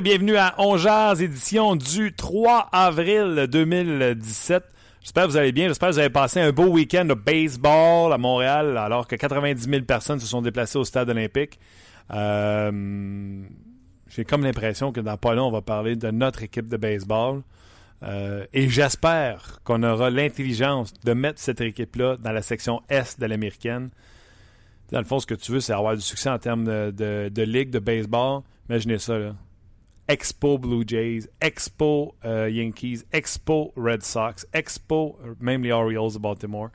Bienvenue à Ongeaz, édition du 3 avril 2017. J'espère que vous allez bien. J'espère que vous avez passé un beau week-end de baseball à Montréal, alors que 90 000 personnes se sont déplacées au stade olympique. Euh, j'ai comme l'impression que dans pas long, on va parler de notre équipe de baseball. Euh, et j'espère qu'on aura l'intelligence de mettre cette équipe-là dans la section Est de l'américaine. Dans le fond, ce que tu veux, c'est avoir du succès en termes de, de ligue de baseball. Imaginez ça, là. Expo Blue Jays, Expo euh, Yankees, Expo Red Sox, Expo même les Orioles de Baltimore.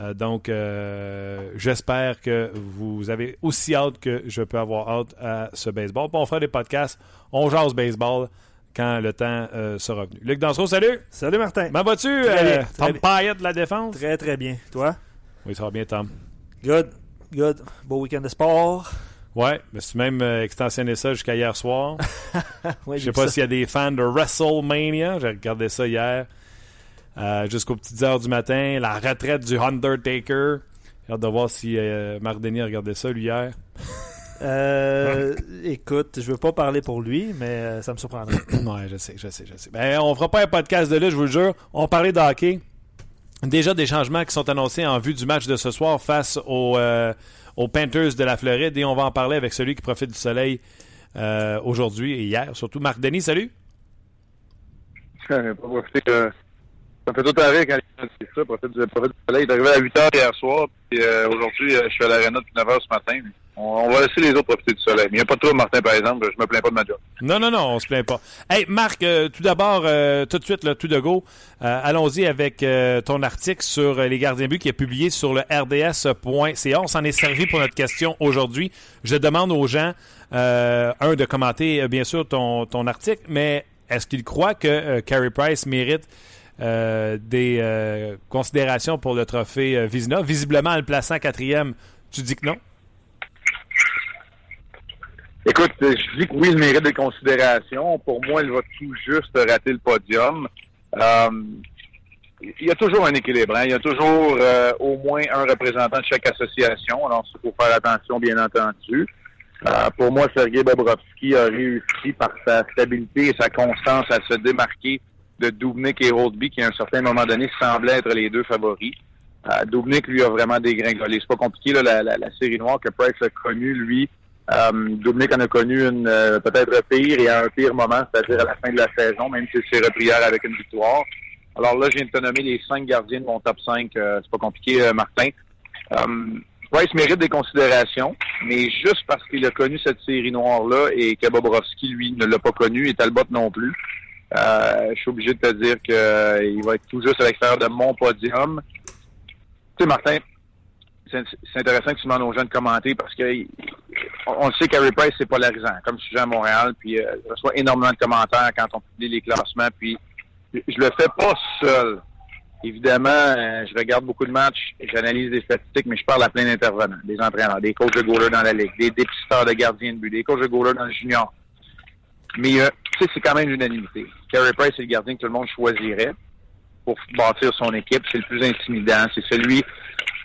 Euh, donc, euh, j'espère que vous avez aussi hâte que je peux avoir hâte à ce baseball. on fera des podcasts, on jase baseball quand le temps sera venu. Luc Dansereau, salut! Salut Martin! Comment vas-tu? Tom Payette de la défense? Très, très bien. Toi? Oui, ça va bien, Tom. Good, good. Beau week-end de sport. Ouais, mais c'est même euh, extensionné ça jusqu'à hier soir. Je sais pas s'il y a des fans de WrestleMania. J'ai regardé ça hier. Euh, jusqu'aux petites heures du matin. La retraite du Undertaker. J'ai hâte de voir si euh, Marc Denis a regardé ça, lui, hier. Euh, écoute, je veux pas parler pour lui, mais ça me surprendrait. ouais, je sais, je sais, je sais. Ben, on fera pas un podcast de là, je vous le jure. On parlait de hockey. Déjà des changements qui sont annoncés en vue du match de ce soir face au aux Panthers de la Floride. Et on va en parler avec celui qui profite du soleil euh, aujourd'hui et hier. Surtout Marc Denis, salut. pas profiter, euh, ça me fait tout arrêt quand dit ça, profite du, soleil. Il est arrivé à 8 h hier soir, puis euh, aujourd'hui, je suis à l'aréna depuis 9 h ce matin. On, va laisser les autres profiter du soleil. Mais il n'y a pas de trop, Martin, par exemple. Je me plains pas de ma job. Non, non, non, on se plaint pas. Hey, Marc, euh, tout d'abord, euh, tout de suite, là, tout de go, euh, allons-y avec ton article sur les gardiens buts qui est publié sur le rds.ca. On s'en est servi pour notre question aujourd'hui. Je demande aux gens, un, de commenter, bien sûr, ton, ton article, mais est-ce qu'ils croient que Carey Price mérite des considérations pour le trophée Vizina? Visiblement, en le plaçant quatrième, tu dis que non? Écoute, je dis que oui, il mérite des considérations. Pour moi, il va tout juste rater le podium. Euh, il y a toujours un équilibre. Hein? Il y a toujours euh, au moins un représentant de chaque association. Alors, il faut faire attention, bien entendu. Euh, pour moi, Sergei Bobrovski a réussi par sa stabilité et sa constance à se démarquer de Dubnik et Rodby, qui à un certain moment donné semblaient être les deux favoris. Euh, Dubnik, lui, a vraiment dégringolé. C'est pas compliqué, là, la, la, la, série noire que Price a connue, lui, euh, en a connu une euh, peut-être pire et à un pire moment, c'est-à-dire à la fin de la saison, même si c'est repris hier avec une victoire. Alors là, je viens de te nommer les cinq gardiens de mon top 5. Euh, c'est pas compliqué, euh, Martin. Price mérite des considérations, mais juste parce qu'il a connu cette série noire-là et que Bobrovski, lui, ne l'a pas connu et Talbot non plus, je suis obligé de te dire qu'il va être tout juste à l'extérieur de mon podium. Tu sais, Martin, c'est intéressant que tu demandes aux gens de commenter parce que on, sait qu'Harry Price, c'est polarisant, comme sujet à Montréal, puis euh, je reçois énormément de commentaires quand on publie les classements, puis je le fais pas seul. Évidemment, euh, je regarde beaucoup de matchs, j'analyse des statistiques, mais je parle à plein d'intervenants, des entraîneurs, des coachs de goaler dans la ligue, des dépisteurs de gardiens de but, des coachs de goaler dans le junior. Mais euh, tu sais, c'est quand même l'unanimité. Carey Price, c'est le gardien que tout le monde choisirait pour bâtir son équipe. C'est le plus intimidant. C'est celui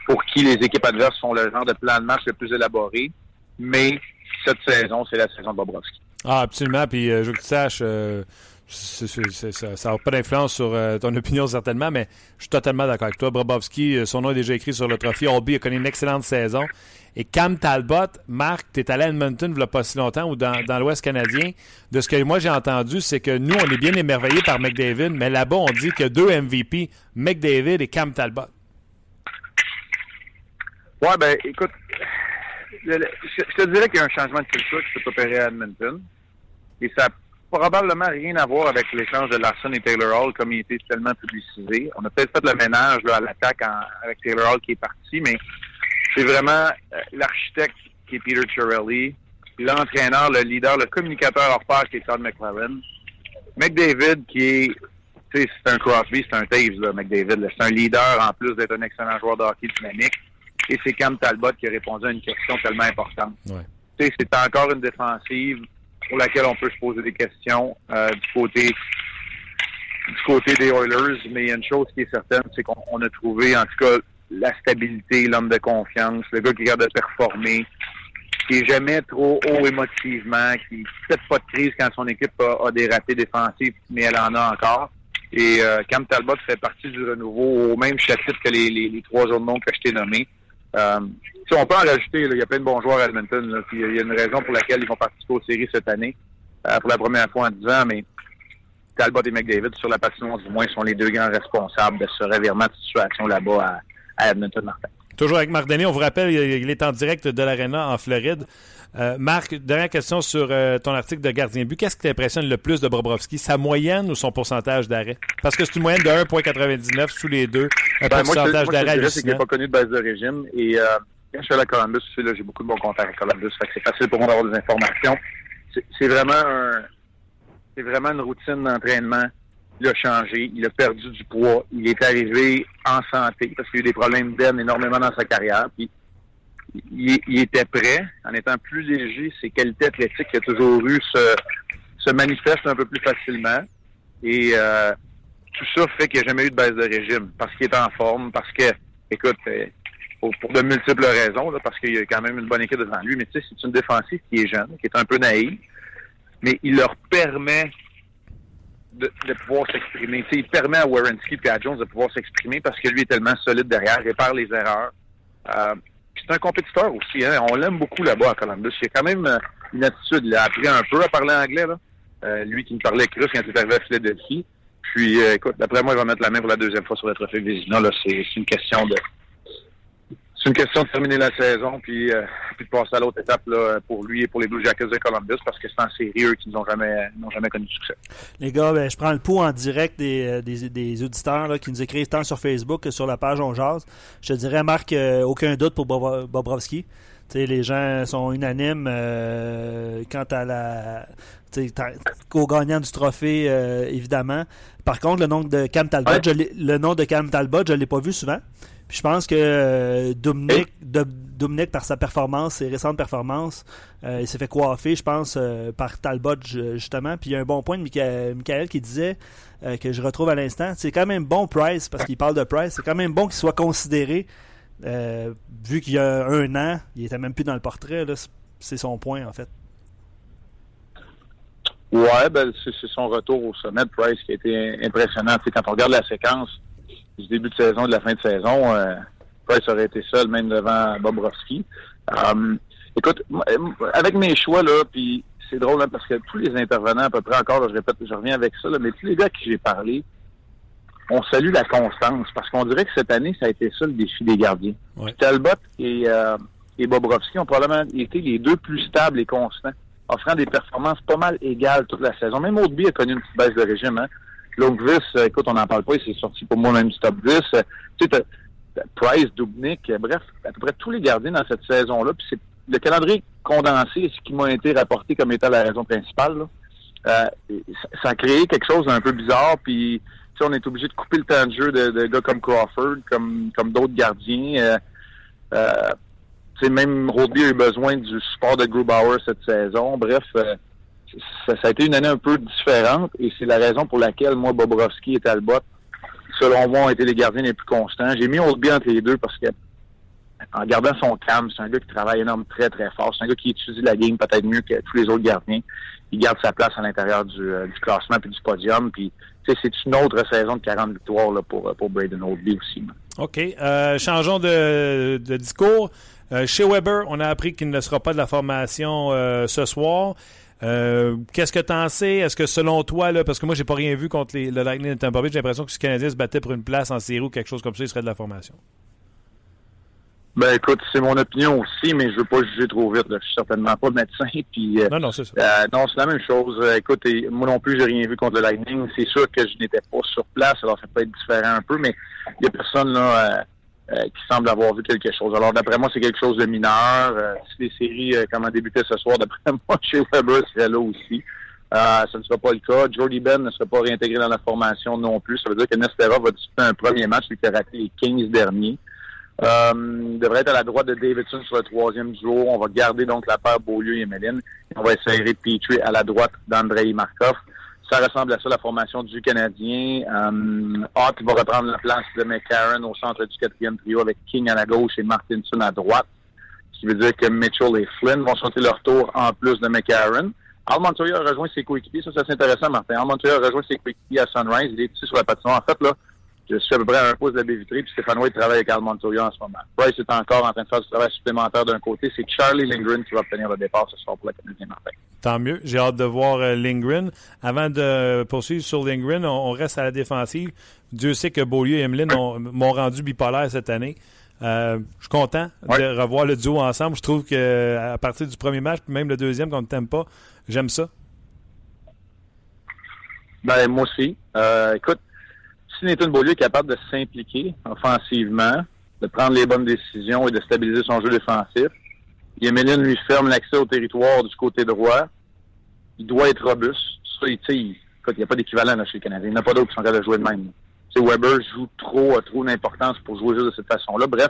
pour qui les équipes adverses font le genre de plan de match le plus élaboré. Mais cette saison, c'est la saison de Bobrovski. Ah, absolument. Puis euh, je veux que tu saches, euh, ça n'a pas d'influence sur euh, ton opinion certainement, mais je suis totalement d'accord avec toi. Bobrovski, son nom est déjà écrit sur le trophée. Obi a connu une excellente saison. Et Cam Talbot, Marc, tu es allé à Edmonton il n'y a pas si longtemps ou dans, dans l'Ouest canadien. De ce que moi j'ai entendu, c'est que nous, on est bien émerveillés par McDavid, mais là-bas, on dit que deux MVP, McDavid et Cam Talbot. Ouais, ben écoute, je, te dirais qu'il y a un changement de culture qui s'est opéré à Edmonton. Et ça, probablement rien à voir avec l'échange de Larson et Taylor Hall comme il était tellement publicisé. On a peut-être fait le ménage à l'attaque avec Taylor Hall qui est parti, mais c'est vraiment euh, l'architecte qui est Peter Chirelli, l'entraîneur, le leader, le communicateur hors pair qui est Todd McClellan. McDavid qui est c'est un Crosby, c'est un Taves, McDavid. C'est un leader en plus d'être un excellent joueur de hockey dynamique. Et c'est Cam Talbot qui a répondu à une question tellement importante. Ouais. C'est encore une défensive pour laquelle on peut se poser des questions euh, du côté du côté des Oilers, mais il y a une chose qui est certaine, c'est qu'on a trouvé en tout cas la stabilité, l'homme de confiance, le gars qui garde de performer, qui est jamais trop haut émotivement, qui ne fait pas de crise quand son équipe a, des ratés défensifs, mais elle en a encore. Et euh, Cam Talbot fait partie du renouveau au même chapitre que les, les, les trois autres noms que je t'ai nommés. Euh, on peut en rajouter, il y a plein de bons joueurs à Edmonton. il y a une raison pour laquelle ils vont participer aux séries cette année, euh, pour la première fois en 10 ans, mais Talbot et McDavid, sur la patinoire du moins, sont les deux grands responsables de ce revirement de situation là-bas à, Edmonton, Martin. Toujours avec Marc Denis, on vous rappelle, il est en direct de l'Arena en Floride. Euh, Marc, dernière question sur euh, ton article de gardien but. Qu'est-ce qui t'impressionne le plus de Bobrovski, sa moyenne ou son pourcentage d'arrêt? Parce que c'est une moyenne de 1,99 sous les deux. Un ben, pourcentage d'arrêt c'est qu'il n'est pas connu de base de régime. Et euh, quand je suis à la Columbus, j'ai beaucoup de bons contacts à Columbus. c'est facile pour moi d'avoir des informations. C'est vraiment un, c'est vraiment une routine d'entraînement. Il a changé, il a perdu du poids, il est arrivé en santé parce qu'il a eu des problèmes d'aine énormément dans sa carrière. Puis il, était prêt, en étant plus léger, ses qualités athlétiques qu'il a toujours eu se, se manifestent un peu plus facilement. Et euh, tout ça fait qu'il n'y a jamais eu de baisse de régime, parce qu'il est en forme, parce que, écoute, euh, pour, de multiples raisons, parce qu'il y a quand même une bonne équipe devant lui, mais tu sais, c'est une défensive qui est jeune, qui est un peu naïve, mais il leur permet de, pouvoir s'exprimer. Il permet à Warrenski et à Jones de pouvoir s'exprimer parce que lui est tellement solide derrière, répare les erreurs. Euh, c'est un compétiteur aussi. Hein. On l'aime beaucoup là-bas à Columbus. Il a quand même euh, une attitude. Il a appris un peu à parler anglais. Là. Euh, lui qui me parlait russe quand il est arrivé à Philadelphie. Puis, euh, écoute, d'après moi, il va mettre la main pour la deuxième fois sur le trophée Vézina. C'est une question de c'est une question de terminer la saison puis, euh, de passer à l'autre étape là, pour lui et pour les Blue Jackets de Columbus parce que c'est en série eux qui n'ont jamais n'ont jamais connu de succès. Les gars, ben, je prends le pouls en direct des, euh, des, des auditeurs là, qui nous écrivent tant sur Facebook que sur la page On Jazz. Je te dirais, Marc, euh, aucun doute pour Bobrovski. T'sais, les gens sont unanimes euh, quant à la qu'au gagnant du trophée, évidemment. Par contre, le nom de Cam Talbot, je le nom de Cam Talbot, je l'ai pas vu souvent. Puis je pense que euh, Dominique, par sa performance, ses récentes performances, euh, il s'est fait coiffer, je pense, euh, par Talbot, justement. Puis il y a un bon point de Michael, qui disait, que je retrouve à l'instant, c'est quand même bon Price, parce qu'il parle de Price, c'est quand même bon qu'il soit considéré, vu qu'il y a un an, il était même plus dans le portrait, c'est son point, en fait. Ouais, ben, c'est son retour au sommet de Price qui a été impressionnant. quand on regarde la séquence, du début de saison et de la fin de saison, euh, Price aurait été seul même devant Bobrovski. Euh, écoute, avec mes choix, là, puis c'est drôle hein, parce que tous les intervenants à peu près encore, je répète, je reviens avec ça, mais tous les gars à qui j'ai parlé, on salue la constance parce qu'on dirait que cette année, ça a été ça le défi des gardiens. Talbot et, euh, et Bobrovski ont probablement été les deux plus stables et constants, offrant des performances pas mal égales toute la saison. Même Audeby a connu une petite baisse de régime. Hein? Lundqvist, euh, écoute, on n'en parle pas, il s'est sorti pour moi même du top 10. Euh, tu sais, Price, Dubnik, euh, bref, à peu près tous les gardiens dans cette saison-là. Puis c'est le calendrier condensé, ce qui m'a été rapporté comme étant la raison principale. ça a créé quelque chose d'un peu bizarre. Puis on est obligé de couper le temps de jeu de, gars comme Crawford, comme comme d'autres gardiens. Euh, même Rodby a eu besoin du support de Grubauer cette saison. Bref, ça, a été une année un peu différente et c'est la raison pour laquelle moi, Bobrovski et Talbot, selon moi, ont été les gardiens les plus constants. J'ai mis Oldby entre les deux parce que en gardant son calme, c'est un gars qui travaille énormément très, très fort. C'est un gars qui étudie la game peut-être mieux que tous les autres gardiens. Il garde sa place à l'intérieur du, euh, classement puis du podium. Puis, c'est une autre saison de 40 victoires là, pour, pour Braden Oldby aussi. OK. Euh, changeons de, discours. Euh, chez Weber, on a appris qu'il ne sera pas de la formation ce soir. Euh, qu'est-ce que tu en sais? Est-ce que selon toi, là, parce que moi, j'ai pas rien vu contre les, le Lightning de Tampa Bay, j'ai l'impression que si le Canadien se battait pour une place en série ou quelque chose comme ça, il serait de la formation. Ben, je pense que c'est un gars qui travaille énormément très, très fort. C'est un gars qui étudie la game peut-être mieux que tous les autres gardiens. C'est un gars qui travaille énormément très, très fort. C'est un gars qui étudie la game. Puis, tu sais, c'est une autre saison de 40 victoires là, pour, pour Braden Oldby aussi. OK. Euh, changeons de, discours. Écoute, c'est mon opinion aussi, mais je veux pas juger trop vite. Là. Je suis certainement pas médecin. Puis, non, non, c'est ça. Euh, non, c'est la même chose. Euh, écoute, moi non plus, j'ai rien vu contre le Lightning. C'est sûr que je n'étais pas sur place, alors ça peut être différent un peu, mais il y a personne là euh, qui semble avoir vu quelque chose. Alors d'après moi, c'est quelque chose de mineur. si les séries comment débuter ce soir, d'après moi, chez Weber serait là aussi. Euh, ça ne sera pas le cas. Jordy Ben ne sera pas réintégré dans la formation non plus. Ça veut dire que Nestera va disputer un premier match, lui qui a raté les 15 derniers. Euh, devrait être à la droite de Davidson sur le troisième jour. On va garder donc la paire Beaulieu et Méline. On va essayer de Petrie à la droite d'Andrei Markov. Ça ressemble à ça, la formation du Canadien. Euh, va reprendre la place de McCarron au centre du quatrième trio avec King à la gauche et Martinson à droite. Ce qui veut dire que Mitchell et Flynn vont sauter leur tour en plus de McCarron. Al Montoya a rejoint ses coéquipiers. Ça, c'est intéressant, Martin. Al Montoya a rejoint ses coéquipiers à Sunrise. Il est ici sur la patinoire. En fait, là, je suis à peu près à un pouce de la baie vitrée, puis Stéphane White travaille avec Al Montoya en ce moment. Bryce est encore en train de faire du travail supplémentaire d'un côté. C'est Charlie Lindgren qui va obtenir le départ ce soir pour la Canadien Martin. Tant mieux. J'ai hâte de voir euh, Lindgren. Avant de poursuivre sur Lindgren, on, reste à la défensive. Dieu sait que Beaulieu et Emeline m'ont rendu bipolaire cette année. Euh, je suis content de revoir le duo ensemble. Je trouve que à partir du premier match, puis même le deuxième qu'on ne t'aime pas, j'aime ça. Ben, moi aussi. Euh, écoute, si Nathan Beaulieu est capable de s'impliquer offensivement, de prendre les bonnes décisions et de stabiliser son jeu défensif, Yemeline lui ferme l'accès au territoire du côté droit, il doit être robuste. Il, il n'y a pas d'équivalent chez les Canadiens. Il n'y en a pas d'autres qui sont capables de jouer de même. Weber joue trop, a trop d'importance pour jouer juste de cette façon-là. Bref,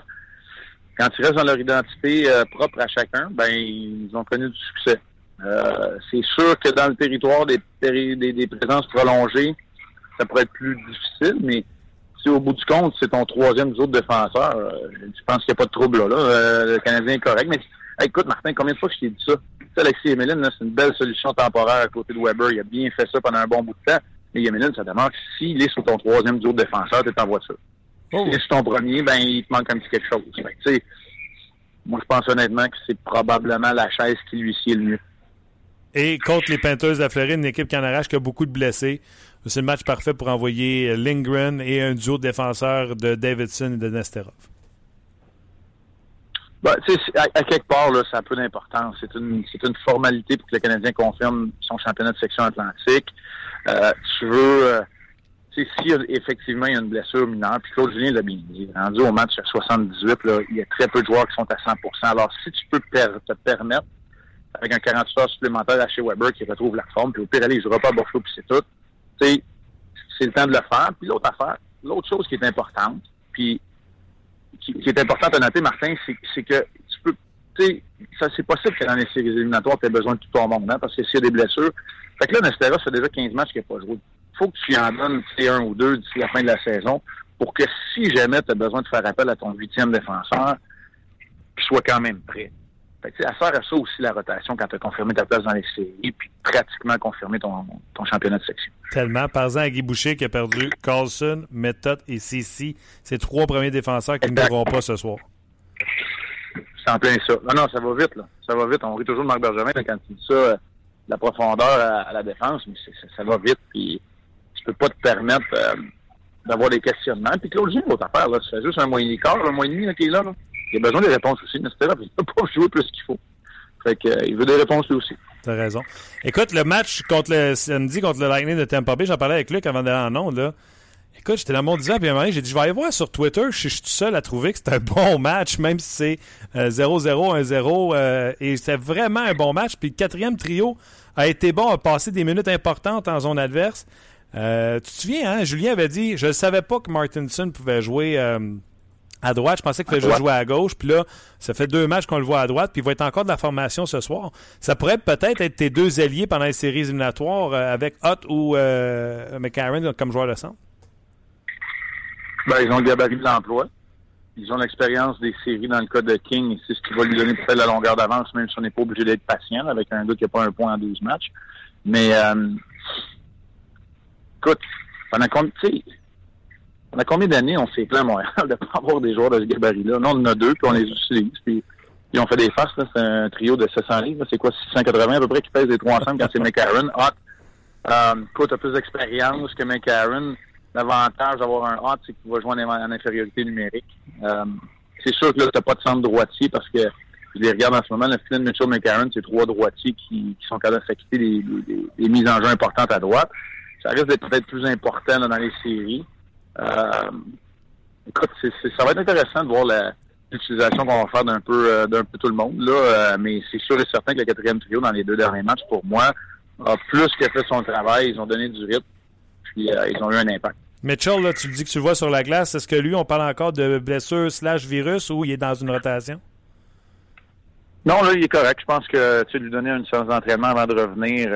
quand ils restent dans leur identité euh, propre à chacun, ben ils ont connu du succès. Euh, c'est sûr que dans le territoire des, présences prolongées, ça pourrait être plus difficile, mais si au bout du compte, c'est ton troisième autre défenseur, euh, je pense qu'il n'y a pas de trouble là. Euh, le Canadien est correct. Mais écoute, Martin, combien de fois je t'ai dit ça? Tu Alexis Emeline, c'est une belle solution temporaire à côté de Weber. Il a bien fait ça pendant un bon bout de temps. Mais Emeline, ça demeure s'il est sur ton troisième autre défenseur, tu en voiture. Oh. S'il est sur ton premier, ben il te manque un petit quelque chose. moi, je pense honnêtement que c'est probablement la chaise qui lui sied le mieux. Et contre les Peinteuses de la Floride, une équipe qui en arrache, qui a beaucoup de blessés. C'est le match parfait pour envoyer Lindgren et un duo de défenseurs de Davidson et de Nesterov. Ben, à, à, quelque part, là, ça a peu d'importance. C'est une, formalité pour que le Canadien confirme son championnat de section atlantique. Euh, tu veux, euh, si effectivement il y a une blessure mineure, puis Claude Julien l'a bien dit, rendu au match à 78, là, il y a très peu de joueurs qui sont à 100% Alors, si tu peux te permettre avec un 48 heures supplémentaire à chez Weber qui retrouve la forme, puis au pire, il jouera pas à Buffalo, puis c'est tout. C'est, c'est le temps de le faire. Puis l'autre affaire, l'autre chose qui est importante, puis qui, est importante à noter, Martin, c'est, que tu peux, tu sais, ça c'est possible que dans les séries éliminatoires, tu aies besoin de tout ton monde, hein, parce que s'il y a des blessures. Fait que là, Nestera, c'est déjà 15 matchs qu'il n'a pas joué. faut que tu en donnes un ou deux d'ici la fin de la saison pour que si jamais tu as besoin de faire appel à ton huitième défenseur, qu'il soit quand même prêt. Fait que, à faire à ça aussi la rotation quand tu as confirmé ta place dans les séries, puis pratiquement confirmé ton, ton championnat de section. Tellement. Par exemple, à Guy Boucher qui a perdu Carlson, Method et Cici, ces trois premiers défenseurs qui ne joueront pas ce soir. C'est en plein ça. Non, non, ça va vite, là. Ça va vite. On rit toujours de Marc Bergevin quand il dit ça, euh, la profondeur à, la défense, mais ça va vite, puis tu peux pas te permettre euh, d'avoir des questionnements. Puis Claude Gilles, l'autre affaire, là, tu fais juste un mois et demi quart, un mois et demi qui est là, là il a besoin des réponses aussi, mais c'était là, il peut pas jouer plus qu'il faut. Fait que, euh, il veut des réponses lui aussi. T'as raison. Écoute, le match contre le samedi contre le Lightning de Tampa Bay, j'en parlais avec Luc avant d'aller en onde, là. Écoute, j'étais dans mon disant, puis à un moment j'ai dit, je vais aller voir sur Twitter, je suis tout seul à trouver que c'était un bon match, même si c'est 0-0, euh, 1-0, euh, et c'était vraiment un bon match. Puis le quatrième trio a été bon, a passé des minutes importantes en zone adverse. tu te souviens, hein, Julien avait dit, je ne savais pas que Martinson pouvait jouer à droite. Je pensais qu'il fallait jouer à gauche. Puis là, ça fait deux matchs qu'on le voit à droite. Puis il va être encore de la formation ce soir. Ça pourrait peut-être être tes deux alliés pendant les séries éliminatoires euh, avec Hutt ou euh, McCarron comme joueur de centre. Ben, ils ont le gabarit de l'emploi. Ils ont l'expérience des séries dans le cas de King. C'est ce qui va lui donner peut-être la longueur d'avance, même si on n'est pas obligé d'être patient avec un gars qui n'a pas un point en 12 matchs. Mais, euh, écoute, pendant combien, on a combien d'années on s'est plaint à Montréal de pas avoir des joueurs de ce gabarit-là? Non, on en a deux, puis on les utilise. Puis ils ont fait des faces, c'est un trio de 700 livres. C'est quoi, 680 à peu près qui pèsent les trois ensemble quand c'est McCarron. Hot. Euh, écoute, plus d'expérience que McCarron. L'avantage d'avoir un Hot, c'est qu'il va jouer en, infériorité numérique. Euh, c'est sûr que là, t'as pas de centre droitier parce que je les regarde en ce moment, le Flynn, Mitchell, McCarron, c'est trois droitiers qui, qui sont capables de s'acquitter des, des, des, mises en jeu importantes à droite. Ça risque d'être peut-être plus important là, dans les séries. Euh, écoute, ça va être intéressant de voir la, l'utilisation qu'on va faire d'un peu euh, d'un peu tout le monde. Là, euh, mais c'est sûr et certain que le quatrième trio dans les deux derniers matchs, pour moi, a plus que fait son travail. Ils ont donné du rythme, puis euh, ils ont eu un impact. Mitchell, là, tu le dis que tu le vois sur la glace. Est-ce que lui, on parle encore de blessure slash virus ou il est dans une rotation? Non, là, il est correct. Je pense que tu lui donner une séance d'entraînement avant de revenir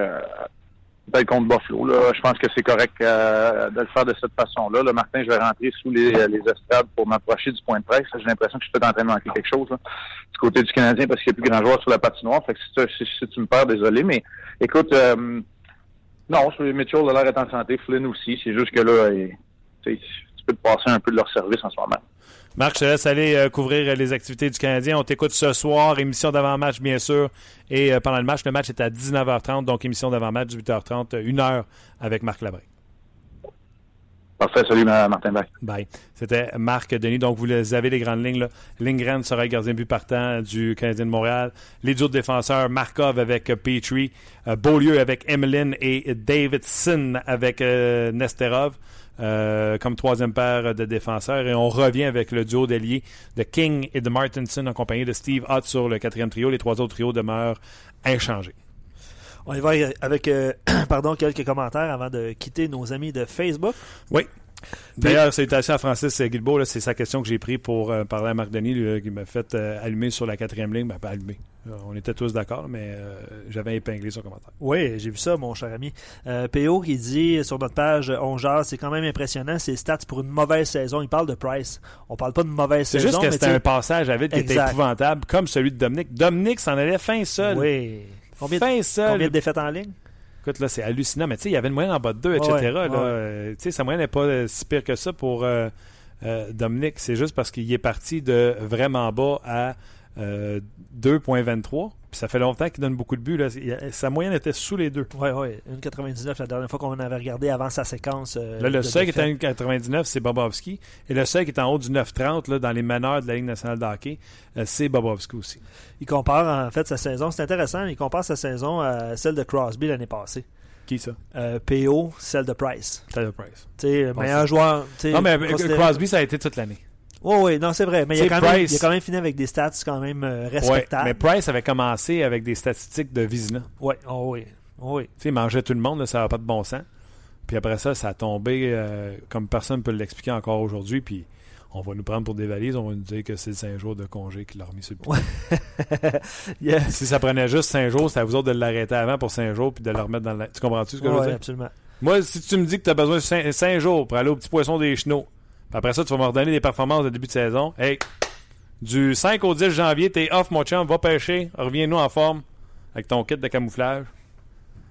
peut contre Buffalo. Là. Je pense que c'est correct euh, de le faire de cette façon-là. Le Martin, je vais rentrer sous les, les estrades pour m'approcher du point de presse. J'ai l'impression que je suis peut-être en train de manquer quelque chose du côté du Canadien parce qu'il n'y a plus grand joueur sur la patinoire. Fait que si, si, tu me perds, désolé. Mais écoute, euh, non, Mitchell a l'air d'être en santé. Flynn aussi. C'est juste que là, tu peux te passer un peu de leur service en ce moment. Marc, je te laisse aller euh, couvrir euh, les activités du Canadien. On t'écoute ce soir, émission d'avant-match, bien sûr. Et euh, pendant le match, le match est à 19h30, donc émission d'avant-match, 18h30, une heure avec Marc Labré. Parfait, salut Martin Bach. Bye. C'était Marc Denis. Donc, vous avez les grandes lignes. Là. Lindgren sera le gardien but partant du Canadien de Montréal. Les autres défenseurs, Markov avec Petrie, Beaulieu avec Emeline et Davidson avec Nesterov. Euh, comme troisième paire de défenseurs. Et on revient avec le duo d'ailier de King et de Martinson en compagnie de Steve Hutt sur le quatrième trio. Les trois autres trios demeurent inchangés. On y va avec euh, pardon, quelques commentaires avant de quitter nos amis de Facebook. Oui. D'ailleurs, salutations à Francis Guilbeault. C'est sa question que j'ai pris pour euh, parler à Marc Denis, qui m'a fait allumer sur la quatrième ligne. Ben, pas allumer. Euh, on était tous d'accord, mais euh, j'avais épinglé son commentaire. Oui, j'ai vu ça, mon cher ami. Euh, PO qui dit sur notre page On c'est quand même impressionnant, ses stats pour une mauvaise saison. Il parle de Price. On parle pas de mauvaise saison. C'est juste que c'était un passage à vide qui était épouvantable, comme celui de Dominique. Dominique s'en allait fin seul. Oui. Combien, fin seul. Combien de défaites en ligne? Écoute, là, c'est hallucinant. Mais tu sais, il y avait une moyenne en bas de 2, etc. Tu sais, sa moyenne n'est pas si pire que ça pour Dominique. C'est juste parce qu'il est parti de vraiment bas à 2,23. Puis ça fait longtemps qu'il donne beaucoup de buts. Là. Sa moyenne était sous les deux. Oui, oui. 1,99 la dernière fois qu'on avait regardé avant sa séquence. Euh, là, le seul qui est à 1,99, c'est Bobovski. Et le seul qui est en haut du 9,30 dans les meneurs de la Ligue nationale de hockey, euh, c'est Bobovski aussi. Il compare en fait sa saison. C'est intéressant. Il compare sa saison à celle de Crosby l'année passée. Qui ça? Euh, PO, celle de Price. Celle de Price. Tu sais, meilleur joueur. Non, mais Crosby, ça a été toute l'année. Oui, oui, non, c'est vrai. Mais il a, quand même, il a, quand même, fini avec des stats quand même euh, respectables. mais Price avait commencé avec des statistiques de Vizina. Ouais, oh, oui, oh, oui. Tu sais, il mangeait tout le monde, ça n'a pas de bon sens. Puis après ça, ça a tombé euh, comme personne ne peut l'expliquer encore aujourd'hui. Puis on va nous prendre pour des valises, on va nous dire que c'est cinq jours de congé qu'il a remis sur le pied. Si ça prenait juste cinq jours, c'était à vous autres de l'arrêter avant pour cinq jours puis de le remettre dans la. Tu comprends-tu ce que je veux dire? Oui, absolument. Moi, si tu me dis que tu as besoin de cinq, jours pour aller au petit poisson des chenaux, après ça, tu vas me redonner des performances de début de saison. Hey, du 5 au 10 janvier, t'es off, mon chum, va pêcher, reviens-nous en forme avec ton kit de camouflage.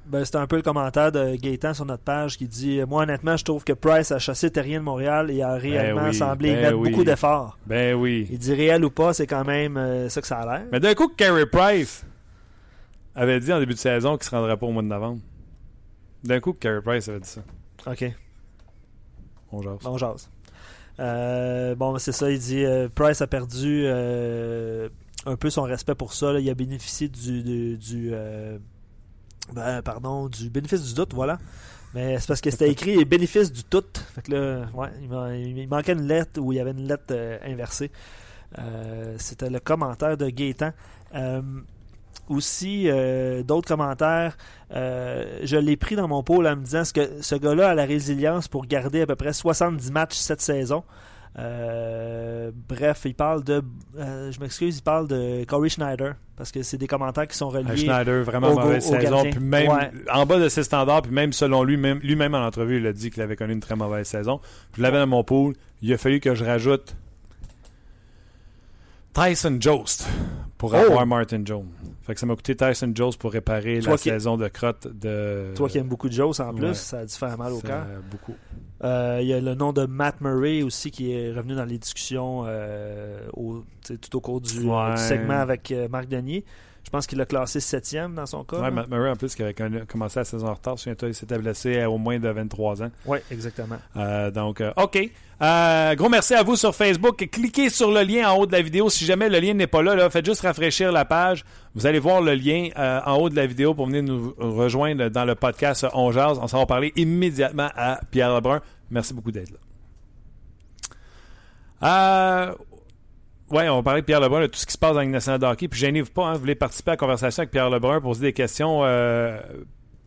Ben, c'est un peu le commentaire de Gaétan sur notre page qui dit Moi, honnêtement, je trouve que Price a chassé Terrien de Montréal et a réellement ben semblé ben mettre beaucoup d'efforts. Ben oui. Il dit réel ou pas, c'est quand même euh, ça que ça a l'air. Mais d'un coup, Carey Price avait dit en début de saison qu'il se rendrait pas au mois de novembre. D'un coup, Carey Price avait dit ça. OK. On jase. On jase. Euh, bon, c'est ça, il dit euh, Price a perdu euh, un peu son respect pour ça. Il a bénéficié du, du, ben, pardon, du bénéfice du doute, voilà. Mais c'est parce que c'était écrit bénéfice du tout. Fait que là, ouais, il, manquait une lettre où il y avait une lettre inversée. c'était le commentaire de Gaétan aussi euh, d'autres commentaires. Euh, je l'ai pris dans mon pôle en me disant que ce gars-là a la résilience pour garder à peu près 70 matchs cette saison? Euh, bref, il parle de. je m'excuse, il parle de Corey Schneider. Parce que c'est des commentaires qui sont reliés. Schneider, vraiment mauvaise saison. Puis même en bas de ses standards, puis même selon lui, même, lui-même en entrevue, il a dit qu'il avait connu une très mauvaise saison. Je l'avais dans mon pool. Il a fallu que je rajoute Tyson Jost pour avoir oh! Martin Jones. Fait que ça m'a coûté Tyson Jones pour réparer la saison de crotte de. Toi qui aimes beaucoup Jones en plus, ça a dû faire mal au cœur. Beaucoup. Euh, il y a le nom de Matt Murray aussi qui est revenu dans les discussions euh, tout au cours du, segment avec euh, Marc Denier. Je pense qu'il a classé septième dans son cas. Oui. Matt Murray, en plus, qui avait commencé la saison en retard, souviens-toi, il s'était blessé à au moins de 23 ans. Oui, exactement. Euh, donc, euh, OK. Euh, gros merci à vous sur Facebook. Cliquez sur le lien en haut de la vidéo. Si jamais le lien n'est pas là, là, faites juste rafraîchir la page. Vous allez voir le lien en haut de la vidéo pour venir nous rejoindre dans le podcast On Jase. On s'en va parler immédiatement à Pierre Lebrun. Merci beaucoup d'être là. Euh, ouais, on va parler de Pierre Lebrun, de tout ce qui se passe dans la Ligue nationale de hockey. Puis gênez-vous pas, hein, vous voulez participer à la conversation avec Pierre Lebrun, poser des questions euh,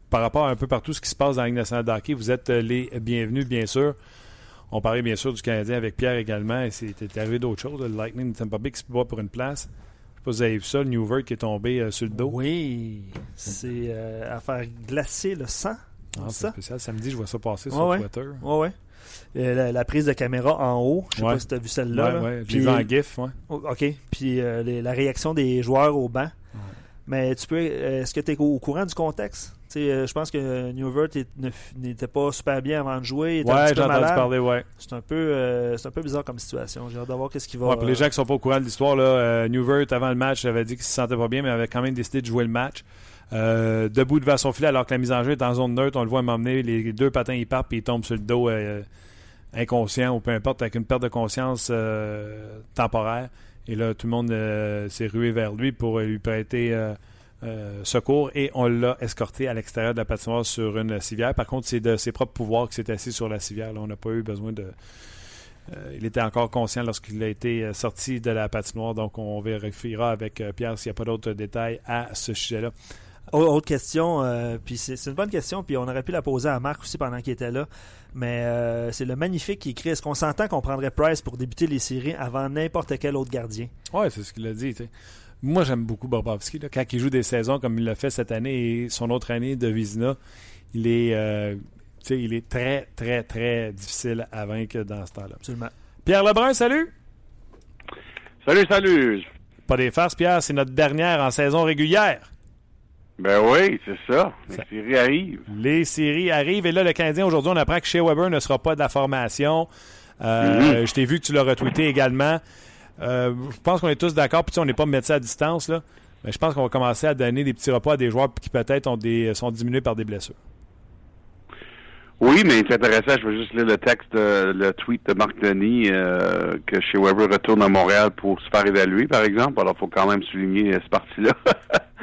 par rapport à un peu partout ce qui se passe dans la Ligue nationale de hockey. Vous êtes euh, les bienvenus, bien sûr. On parlait bien sûr du Canadien avec Pierre également. Et c'était arrivé d'autres choses. Le Lightning de Tampa Bay qui se bat pour une place. Je sais pas si vous avez vu ça, le Newvert qui est tombé euh, sur le dos. Oui, c'est euh, à faire glacer le sang. Ah, c'est spécial. Samedi, je vois ça passer sur Ouais. Twitter. Ouais, ouais. Euh, la, la prise de caméra en haut, je sais Ouais. pas si tu as vu celle-là. Ouais, Puis- vu en GIF, ouais. Oh, OK. Puis euh, les- la réaction des joueurs au banc. Mais tu peux. euh, Est-ce que tu es au, courant du contexte? Tu sais, je pense que Newvert ne- n'était pas super bien avant de jouer. Il Ouais, j'ai entendu parler, ouais. C'est un, peu, euh, c'est un peu bizarre comme situation. J'ai hâte de voir qu'est-ce qui va. Ouais, pour les gens qui sont pas au courant de l'histoire, là, euh, Newvert, avant le match, avait dit qu'il se sentait pas bien, mais avait quand même décidé de jouer le match. Debout devant son filet, alors que la mise en jeu est en zone neutre, on le voit m'emmener, les deux patins ils partent, puis il tombe sur le dos inconscient ou peu importe, avec une perte de conscience euh, temporaire. Et là, tout le monde euh, s'est rué vers lui pour lui prêter euh, secours et on l'a escorté à l'extérieur de la patinoire sur une civière. Par contre, c'est de ses propres pouvoirs qu'il s'est assis sur la civière. Là, on n'a pas eu besoin de. Il était encore conscient lorsqu'il a été sorti de la patinoire, donc on vérifiera avec Pierre s'il n'y a pas d'autres détails à ce sujet-là. Au- Autre question, euh, puis c'est une bonne question, puis on aurait pu la poser à Marc aussi pendant qu'il était là. Mais euh, c'est le magnifique qui écrit Est-ce qu'on s'entend qu'on prendrait Price pour débuter les séries avant n'importe quel autre gardien? Ouais, c'est ce qu'il a dit. tu sais. Moi, j'aime beaucoup Bobrovski. là. Quand il joue des saisons comme il l'a fait cette année et son autre année de Vizina, il est, euh, tu sais, il est très, très, très difficile à vaincre dans ce temps-là. Absolument. Pierre Lebrun, salut! Salut, salut. Pas des farces, Pierre, c'est notre dernière en saison régulière. Ben oui, c'est ça. Les Ça- séries arrivent. Les séries arrivent et là, le Canadien, aujourd'hui, on apprend que Shea Weber ne sera pas de la formation. Euh, Mhm. Je t'ai vu que tu l'as retweeté également. Euh, je pense qu'on est tous d'accord, puis tu sais, on n'est pas médecin à distance, là. Mais je pense qu'on va commencer à donner des petits repas à des joueurs qui peut-être ont des, sont diminués par des blessures. Oui, mais c'est intéressant. Je veux juste lire le texte, de- le tweet de Marc Denis euh, que chez Weber retourne à Montréal pour se faire évaluer, par exemple. Alors, il faut quand même souligner euh, ce parti-là.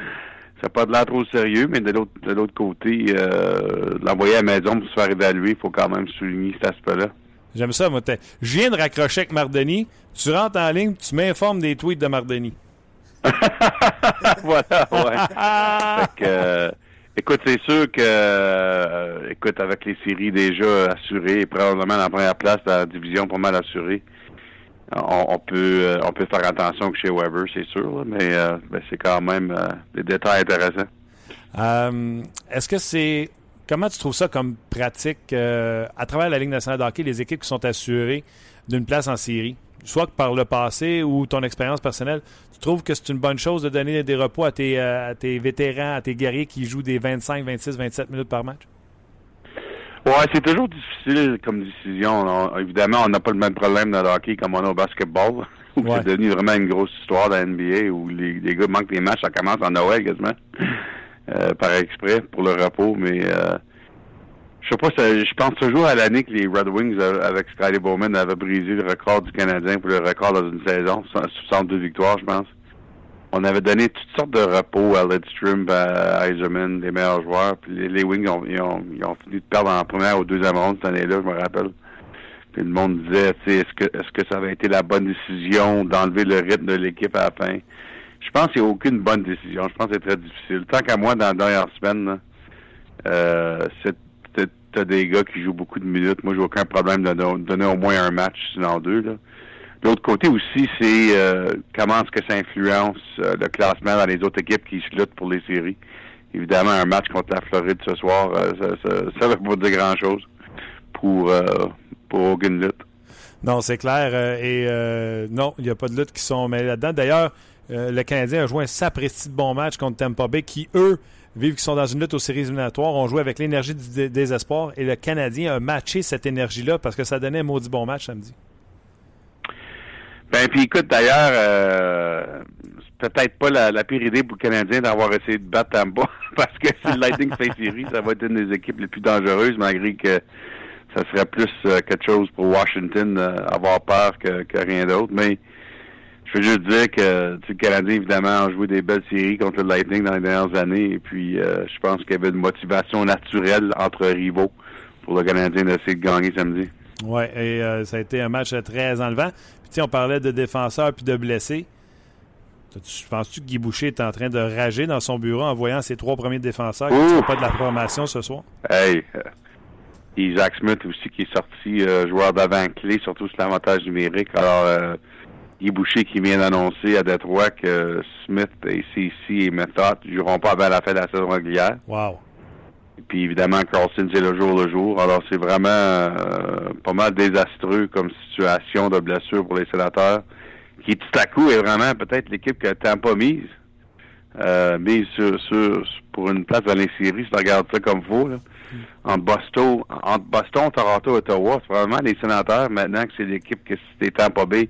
ça n'a pas de l'air trop sérieux, mais de l'autre de l'autre côté, euh, l'envoyer à la maison pour se faire évaluer, il faut quand même souligner cet aspect-là. J'aime ça, moi. Je viens de raccrocher avec Mardoni. Tu rentres en ligne, tu m'informes des tweets de Mardoni. voilà, ouais. Fait que, euh, écoute, c'est sûr que, euh, écoute, avec les séries déjà assurées, probablement la première place de la division pas mal assurée, on, peut euh, on peut faire attention que chez Weber, c'est sûr, mais euh, ben, c'est quand même euh, des détails intéressants. Est-ce que c'est. Comment tu trouves ça comme pratique à travers la Ligue nationale de hockey, les équipes qui sont assurées d'une place en série? Soit par le passé ou ton expérience personnelle, tu trouves que c'est une bonne chose de donner des repos à tes, à tes vétérans, à tes guerriers qui jouent des 25, 26, 27 minutes par match? Ouais, c'est toujours difficile comme décision. On- évidemment, on n'a pas le même problème dans le hockey comme on a au basketball, où Ouais. c'est devenu vraiment une grosse histoire de la NBA, où les, les gars manquent des matchs, ça commence en Noël quasiment, euh, par exprès, pour le repos, mais euh, je sais pas, je pense toujours à l'année que les Red Wings, euh, avec Skyler Bowman, avaient brisé le record du Canadien pour le record dans une saison, 62 victoires, je pense. On avait donné toutes sortes de repos à Lidstrom, à Eiserman, les meilleurs joueurs. Puis les, Wings, ont, ils, ont, ils ont fini de perdre en première ou deuxième ronde cette année-là, je me rappelle. Puis le monde disait, est-ce que est-ce que ça avait été la bonne décision d'enlever le rythme de l'équipe à la fin? Je pense qu'il n'y a aucune bonne décision. Je pense que c'est très difficile. Tant qu'à moi, dans la dernière semaine, euh, t'as- des gars qui jouent beaucoup de minutes. Moi, j'ai aucun problème de don- donner au moins un match, sinon deux. Là. L'autre côté aussi, c'est euh, comment est-ce que ça influence euh, le classement dans les autres équipes qui se luttent pour les séries. Évidemment, un match contre la Floride ce soir, euh, ça ne veut pas dire grand-chose pour, pour aucune lutte. Non, c'est clair. et non, il n'y a pas de lutte qui sont mêlées là-dedans. D'ailleurs, le Canadien a joué un sapristi de bon match contre Tampa Bay, qui, eux, vivent qui sont dans une lutte aux séries éliminatoires, ont joué avec l'énergie du dé- désespoir. Et le Canadien a matché cette énergie-là parce que ça donnait un maudit bon match samedi. Ben puis écoute d'ailleurs, euh, peut-être pas la, pire idée pour le Canadien d'avoir essayé de battre Tampa, parce que si le Lightning fait série, ça va être une des équipes les plus dangereuses, malgré que ça serait plus euh, quelque chose pour Washington euh, avoir peur que, rien d'autre. Mais je veux juste dire que le Canadien, évidemment, a joué des belles séries contre le Lightning dans les dernières années. Et puis, euh, je pense qu'il y avait une motivation naturelle entre rivaux pour le Canadien d'essayer de gagner samedi. Oui, et ça a été un match très enlevant. On parlait de défenseurs puis de blessés. Penses-tu que Guy Boucher est en train de rager dans son bureau en voyant ses trois premiers défenseurs qui ne pas de la programmation ce soir? Hey, Isaac Smith aussi qui est sorti euh, joueur d'avant-clé, surtout sur l'avantage numérique. Alors, euh, Guy Boucher qui vient d'annoncer à Detroit que Smith et CC et Method ne joueront pas avant la fin de la saison régulière. Wow. Et puis évidemment, Carlson, c'est le jour le jour. Alors, c'est vraiment euh, pas mal désastreux comme situation de blessure pour les sénateurs, qui tout à coup est vraiment peut-être l'équipe que pas mise. Euh, mise sur, sur, pour une place dans les séries, si tu regardes ça comme faut. Là entre Boston, entre Boston, Toronto, Ottawa, c'est vraiment les sénateurs maintenant que c'est l'équipe que si t'es Tampa Bay,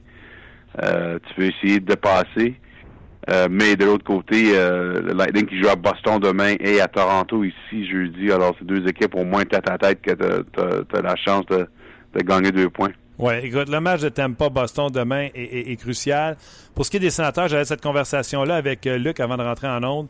euh, tu peux essayer de passer. Euh, mais de l'autre côté, euh, le Lightning qui joue à Boston demain et à Toronto ici jeudi. Alors, c'est deux équipes au moins tête à tête que tu as, la chance de, gagner deux points. Oui, écoute, le match de Tampa-Boston demain est, crucial. Pour ce qui est des sénateurs, j'avais cette conversation-là avec Luc avant de rentrer en onde.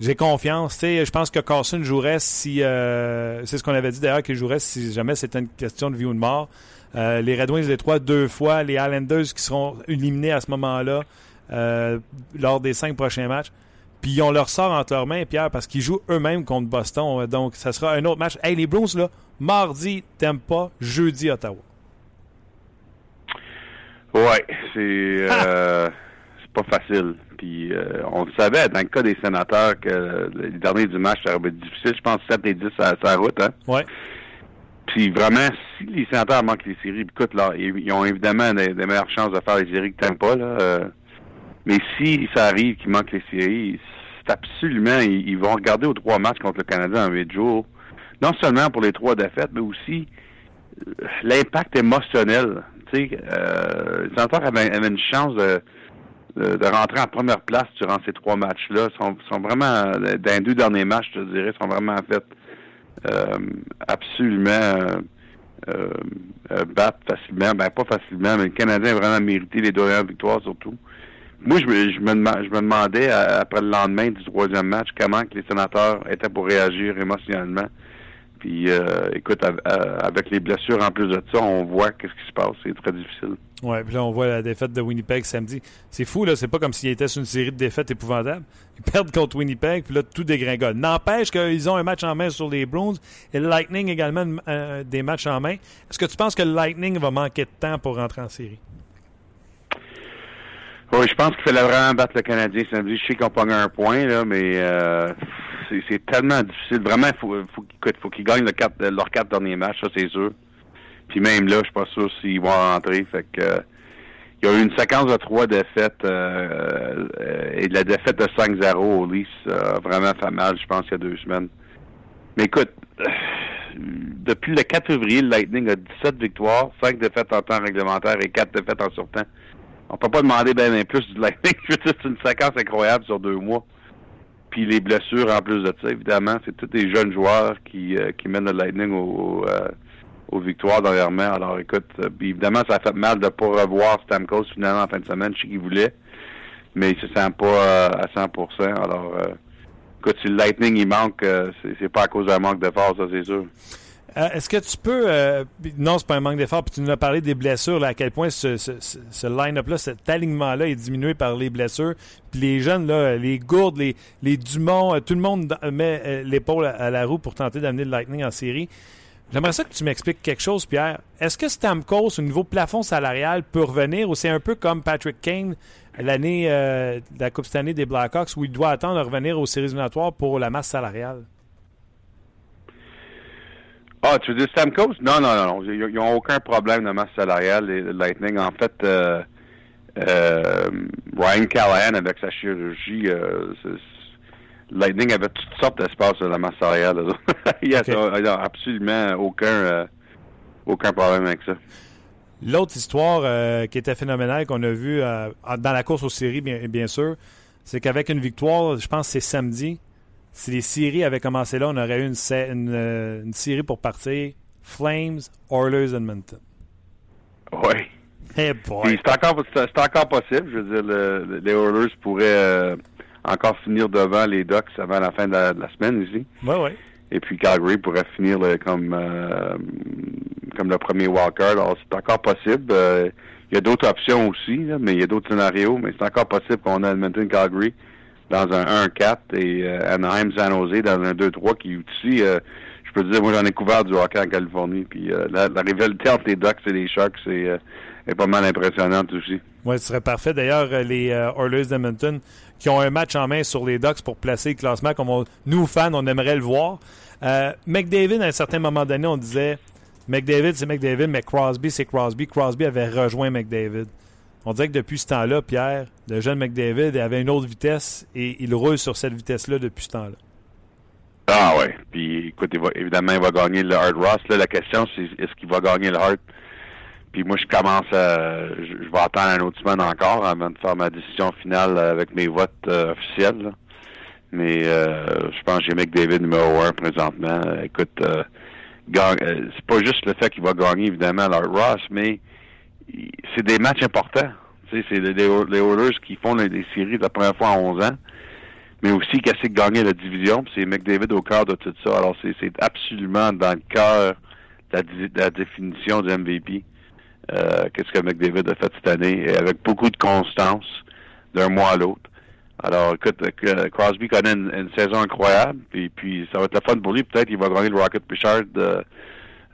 J'ai confiance. Je pense que Carson jouerait si. Euh, c'est ce qu'on avait dit d'ailleurs qu'il jouerait si jamais c'était une question de vie ou de mort. Euh, les Red Wings, les trois, deux fois. Les Islanders qui seront éliminés à ce moment-là euh, lors des cinq prochains matchs. Puis ils ont leur sort entre leurs mains, Pierre, parce qu'ils jouent eux-mêmes contre Boston. Donc, ça sera un autre match. Hey, les Blues, là, mardi, pas jeudi, Ottawa. Ouais, c'est. Ah! pas facile. Puis euh, on le savait dans le cas des sénateurs que les derniers du match, ça aurait été difficile. Je pense 7 et 10 à sa route. Hein? Ouais. Puis vraiment, si les sénateurs manquent les séries, écoute, là, ils, ont évidemment des, meilleures chances de faire les séries que t'aimes pas. Là, euh. Mais si ça arrive qu'ils manquent les séries, c'est absolument, ils, vont regarder aux trois matchs contre le Canada en huit jours. Non seulement pour les trois défaites, mais aussi euh, l'impact émotionnel. Tu sais, les sénateurs avaient une chance de de, rentrer en première place durant ces trois matchs-là. Sont, sont vraiment, dans les deux derniers matchs, je te dirais, sont vraiment fait euh, absolument euh, euh, battre facilement. Ben, pas facilement, mais le Canadien a vraiment mérité les deux victoires, surtout. Moi, je, je, me, je me demandais, après le lendemain du troisième match, comment les sénateurs étaient pour réagir émotionnellement. Puis, euh, écoute, avec les blessures en plus de ça, on voit qu'est-ce qui se passe. C'est très difficile. Oui, puis là, on voit la défaite de Winnipeg samedi. C'est fou, là. C'est pas comme s'ils étaient sur une série de défaites épouvantables. Ils perdent contre Winnipeg, puis là, tout dégringole. N'empêche qu'ils ont un match en main sur les Bruins et le Lightning également euh, des matchs en main. Est-ce que tu penses que le Lightning va manquer de temps pour rentrer en série? Oui, je pense qu'il fallait vraiment battre le Canadien samedi. Je sais qu'on pogne un point, là, mais euh, c'est tellement difficile. Vraiment, faut, faut, faut qu'ils gagnent leurs quatre derniers matchs, ça c'est sûr. Puis même là, je suis pas sûr s'ils vont rentrer. Fait que il y a eu une séquence de trois défaites euh, euh, et la défaite de 5-0 au Leafs a vraiment fait mal, je pense, il y a deux semaines. Mais écoute, depuis le 4 février, le Lightning a 17 victoires, 5 défaites en temps réglementaire et 4 défaites en surtemps. On peut pas demander bien plus du Lightning. c'est une séquence incroyable sur deux mois. Puis les blessures en plus de ça, évidemment, c'est tous des jeunes joueurs qui, euh, qui mènent le Lightning au, aux victoires dernièrement. Alors écoute, euh, évidemment, ça a fait mal de ne pas revoir Stamkos finalement en fin de semaine, je sais voulait, mais il se sent pas euh, à 100%. Alors euh, écoute, si le Lightning il manque, c'est pas à cause d'un manque d'effort, ça c'est sûr. Est-ce que tu peux. non, c'est pas un manque d'effort. Puis tu nous as parlé des blessures, là, à quel point ce, line-up-là, cet alignement-là est diminué par les blessures. Puis les jeunes, là, les gourdes, les, les Dumont, tout le monde met l'épaule à, la roue pour tenter d'amener le Lightning en série. J'aimerais ça que tu m'expliques quelque chose, Pierre. Est-ce que Stamkos, au niveau plafond salarial, peut revenir ou c'est un peu comme Patrick Kane l'année euh, la Coupe cette année des Blackhawks où il doit attendre de revenir aux séries éliminatoires pour la masse salariale? Ah, tu veux dire Stamkos? Non, non, non. Ils n'ont aucun problème de masse salariale, les Lightning. En fait, euh, euh, Ryan Callahan, avec sa chirurgie, Lightning avait toutes sortes d'espace de la masse salariale. il n'y a, absolument aucun, euh, aucun problème avec ça. L'autre histoire euh, qui était phénoménale qu'on a vue euh, dans la course aux séries, bien, bien sûr, c'est qu'avec une victoire, je pense que c'est samedi, si les séries avaient commencé là, on aurait eu une, euh, une, série pour partir. Flames, Oilers, Edmonton. Oui. Hey c'est encore, encore, possible. Je veux dire, les Oilers pourraient euh, encore finir devant les Ducks avant la fin de la, semaine ici. Oui, oui. Et puis Calgary pourrait finir comme, euh, comme le premier walker. Alors, c'est encore possible. Il y a d'autres options aussi, mais il y a d'autres scénarios. Mais c'est encore possible qu'on ait Edmonton, Calgary dans un 1-4 et euh, Anaheim, San Jose dans un 2-3 qui aussi, euh, je peux dire, moi j'en ai couvert du hockey en Californie. Puis euh, la, rivalité entre les Ducks et les Sharks est pas mal impressionnante aussi. Oui, ce serait parfait. D'ailleurs, les Oilers d'Edmonton qui ont un match en main sur les Ducks pour placer le classement, comme nous, fans, on aimerait le voir. McDavid, à un certain moment donné, on disait McDavid, c'est McDavid, mais Crosby, c'est Crosby. Crosby avait rejoint McDavid. On dirait que depuis ce temps-là, Pierre, le jeune McDavid avait une autre vitesse et il roule sur cette vitesse-là depuis ce temps-là. Ah ouais. Puis écoute, évidemment, il va gagner le Hard Ross. la question, c'est est-ce qu'il va gagner le Hard? Puis moi, je commence à. Je, vais attendre un autre semaine encore avant de faire ma décision finale avec mes votes euh, officiels. Mais euh, je pense que j'ai McDavid numéro un présentement. Écoute, euh, c'est pas juste le fait qu'il va gagner, évidemment, le Hard Ross, mais c'est des matchs importants. C'est les, les Oilers qui font les, séries la première fois en 11 ans, mais aussi qui essaient de gagner la division. C'est McDavid au cœur de tout ça. Alors, c'est absolument dans le cœur de la, définition du MVP. Euh, qu'est-ce que McDavid a fait cette année, et avec beaucoup de constance d'un mois à l'autre. Alors, écoute, euh, Crosby connaît une, saison incroyable, puis, puis ça va être le fun pour lui. Peut-être qu'il va gagner le Rocket Richard de,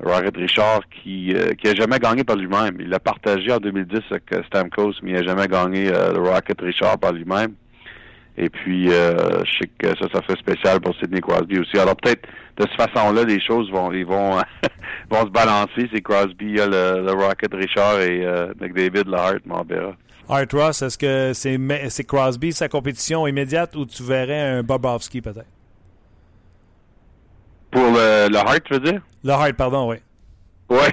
Rocket Richard qui euh, qui a jamais gagné par lui-même. Il l'a partagé en 2010 avec euh, Stamkos, mais il n'a jamais gagné euh, le Rocket Richard par lui-même. Et puis, je sais que ça, ça fait spécial pour Sidney Crosby aussi. Alors peut-être de cette façon-là, les choses vont, ils vont, vont se balancer. C'est Crosby, le, Rocket Richard et McDavid, le Hart, on verra. Hart Ross, est-ce que c'est c'est Crosby sa compétition immédiate ou tu verrais un Bobrovski peut-être? Pour le, Hart, tu veux dire? Le Hart, pardon, oui. Oui,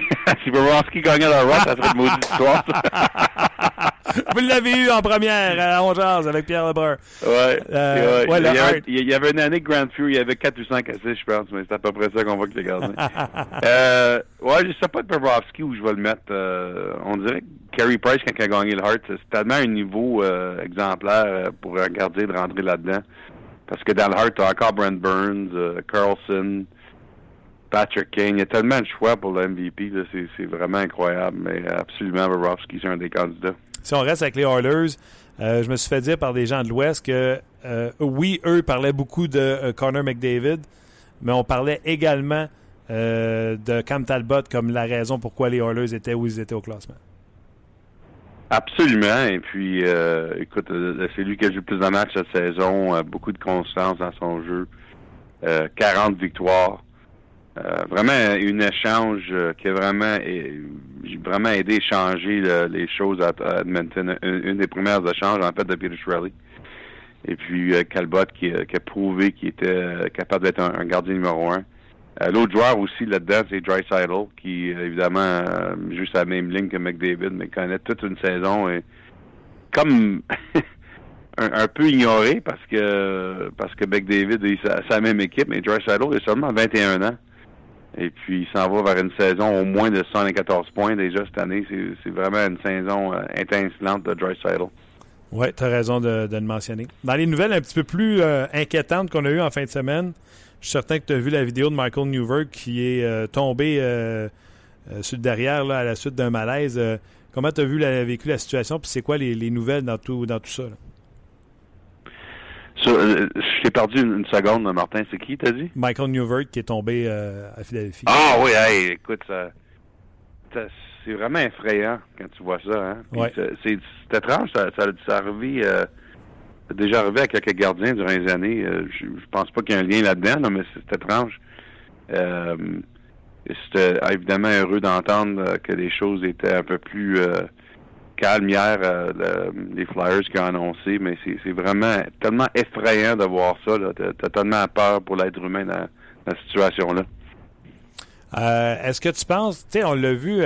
si Bobrovski gagnait le Hart, ça serait une maudite histoire. Vous l'avez eu en première à Ongeaz avec Pierre Lebrun. Ouais. Euh, ouais, il, y avait, il, y avait, une année Grand Fury, il y avait 4 ou 5 assists, je pense, mais c'est à peu près ça qu'on voit que les gardien. euh, ouais, je sais pas de Bobrovski où je vais le mettre. Euh, on dirait que Carey Price, quand il a gagné le Hart, c'est tellement un niveau euh, exemplaire euh, pour un gardien de rentrer là-dedans. Parce que dans le Hart, tu as encore Brent Burns, euh, Carlson, Patrick Kane. Il y a tellement de choix pour le MVP. C'est vraiment incroyable. Mais absolument, Bobrovski, c'est un des candidats. Si on reste avec les Oilers, euh, je me suis fait dire par des gens de l'Ouest que euh, oui, eux parlaient beaucoup de Connor McDavid, mais on parlait également de Cam Talbot comme la raison pourquoi les Oilers étaient où ils étaient au classement. Absolument. Et puis, euh, écoute, euh, c'est lui qui a joué le plus de matchs cette saison, euh, beaucoup de constance dans son jeu, 40 victoires. Vraiment une échange qui a vraiment, vraiment aidé à changer les choses à, Edmonton. Une, des premières échanges, en fait, de Peter Shirley. Et puis, Calbot qui, a prouvé qu'il était capable d'être un, gardien numéro un. Euh, l'autre joueur aussi là-dedans, c'est Dreisaitl, qui évidemment euh, joue sa même ligne que McDavid, mais connaît toute une saison et comme un, peu ignoré parce que parce que McDavid est sa, même équipe, mais Dreisaitl est seulement 21 ans. Et puis il s'en va vers une saison au moins de 114 points déjà cette année. C'est vraiment une saison euh, de Dreisaitl. Oui, tu as raison de, de, le mentionner. Dans les nouvelles un petit peu plus euh, inquiétantes qu'on a eues en fin de semaine, je suis certain que tu as vu la vidéo de Michael Newberg qui est euh, tombé euh, sur le derrière là, à la suite d'un malaise. comment tu as vu la, vécu la situation puis c'est quoi les, nouvelles dans tout, dans tout ça? Je t'ai perdu une, seconde, Martin. C'est qui, t'as dit? Michael Newberg qui est tombé à Philadelphie. Ah oui, écoute, ça, c'est vraiment effrayant quand tu vois ça. Hein? C'est étrange, ça, ça, ça arrivé déjà arrivé à quelques gardiens durant les années. Euh, je, pense pas qu'il y ait un lien là-dedans, mais c'est étrange. Euh, C'était évidemment heureux d'entendre euh, que les choses étaient un peu plus euh, calmes hier, les Flyers qui ont annoncé, mais c'est vraiment tellement effrayant de voir ça. Tu as, tellement peur pour l'être humain dans, cette situation-là. Est-ce que tu penses, tu sais, on l'a vu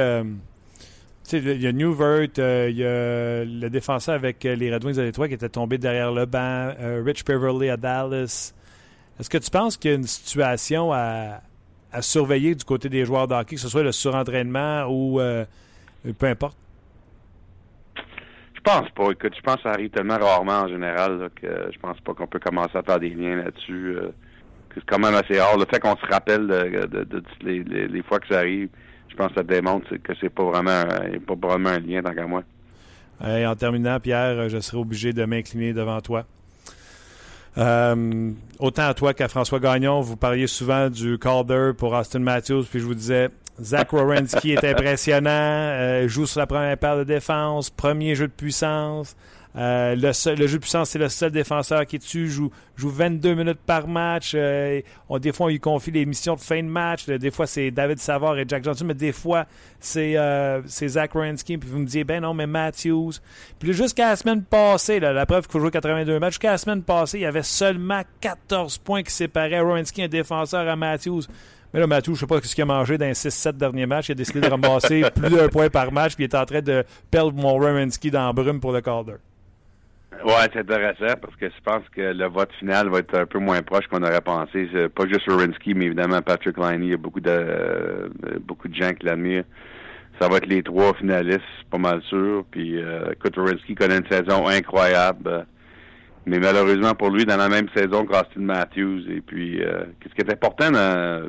il y a Newvert, euh, il y a le défenseur avec euh, les Red Wings de Détroit qui était tombé derrière le banc, euh, Rich Beverly à Dallas. Est-ce que tu penses qu'il y a une situation à, surveiller du côté des joueurs de hockey, que ce soit le surentraînement ou peu importe? Je pense pas. Écoute, je pense que ça arrive tellement rarement en général que je pense pas qu'on peut commencer à faire des liens là-dessus. c'est quand même assez rare. Le fait qu'on se rappelle de, les fois que ça arrive, je pense que ça démontre que c'est pas vraiment, pas vraiment un lien tant qu'à moi. en terminant, Pierre, je serai obligé de m'incliner devant toi. Euh, autant à toi qu'à François Gagnon, vous parliez souvent du Calder pour Austin Matthews, puis je vous disais, Zach Wierenski est impressionnant, euh, joue sur la première paire de défense, premier jeu de puissance. Euh, le, jeu de puissance, c'est le seul défenseur qui est dessus, joue, joue 22 minutes par match. Euh, on, des fois, on lui confie les missions de fin de match. Des fois, c'est David Savard et Jack Johnson, mais des fois, c'est euh, Zach Ransky. Puis vous me dites, ben non, mais Matthews. Puis jusqu'à la semaine passée, la preuve qu'il faut jouer 82 matchs, jusqu'à la semaine passée, il y avait seulement 14 points qui séparaient Ransky, un défenseur, à Matthews. Mais là, Matthews, je sais pas ce qu'il a mangé dans les 6-7 derniers matchs. Il a décidé de ramasser plus d'un point par match, puis il est en train de perdre mon Ransky dans la brume pour le Calder. Ouais, c'est intéressant parce que je pense que le vote final va être un peu moins proche qu'on aurait pensé. Pas juste Urinsky, mais évidemment Patrick Liney. Il y a beaucoup de euh, beaucoup de gens qui l'admirent. Ça va être les trois finalistes, pas mal sûr. Puis euh, écoute, connaît une saison incroyable. mais malheureusement pour lui, dans la même saison qu'Austin Matthews. Et puis, euh, qu'est-ce qui est important dans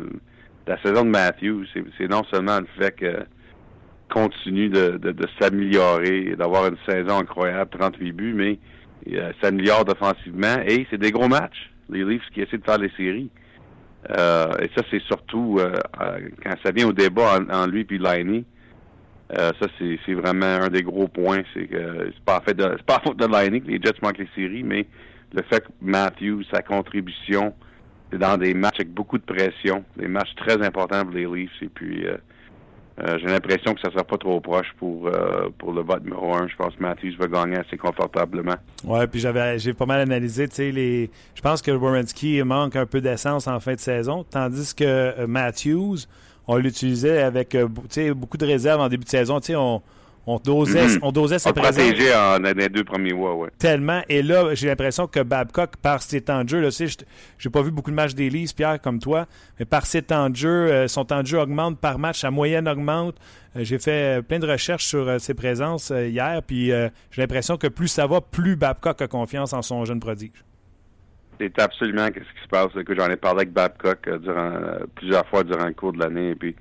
la saison de Matthews, c'est non seulement le fait que continue de, de, de s'améliorer, d'avoir une saison incroyable, 38 buts, mais il s'améliore offensivement et c'est des gros matchs. Les Leafs qui essaient de faire les séries. Euh, et ça, c'est surtout euh, euh, quand ça vient au débat en, lui puis Liney. ça, c'est vraiment un des gros points. C'est que pas fait de pas faute de Liney que les Jets manquent les séries, mais le fait que Matthews, sa contribution, c'est dans des matchs avec beaucoup de pression, des matchs très importants pour les Leafs. Et puis euh, j'ai l'impression que ça sera pas trop proche pour euh, pour le vote numéro un. Je pense que Matthews va gagner assez confortablement. Ouais, puis j'avais j'ai pas mal analysé, les je pense que Warrenski manque un peu d'essence en fin de saison, tandis que euh, Matthews on l'utilisait avec beaucoup de réserves en début de saison, on on dosait, mm-hmm. on dosait sa présence. protégé en, les deux premiers mois, ouais. Tellement. Et là, j'ai l'impression que Babcock, par ses temps de jeu, là, tu sais, j'ai pas vu beaucoup de matchs d'Élise, Pierre, comme toi, mais par ses temps de jeu, euh, son temps de jeu augmente par match, sa moyenne augmente. Euh, j'ai fait euh, plein de recherches sur ses présences hier, puis j'ai l'impression que plus ça va, plus Babcock a confiance en son jeune prodige. C'est absolument ce qui se passe. Que j'en ai parlé avec Babcock durant plusieurs fois durant le cours de l'année, et puis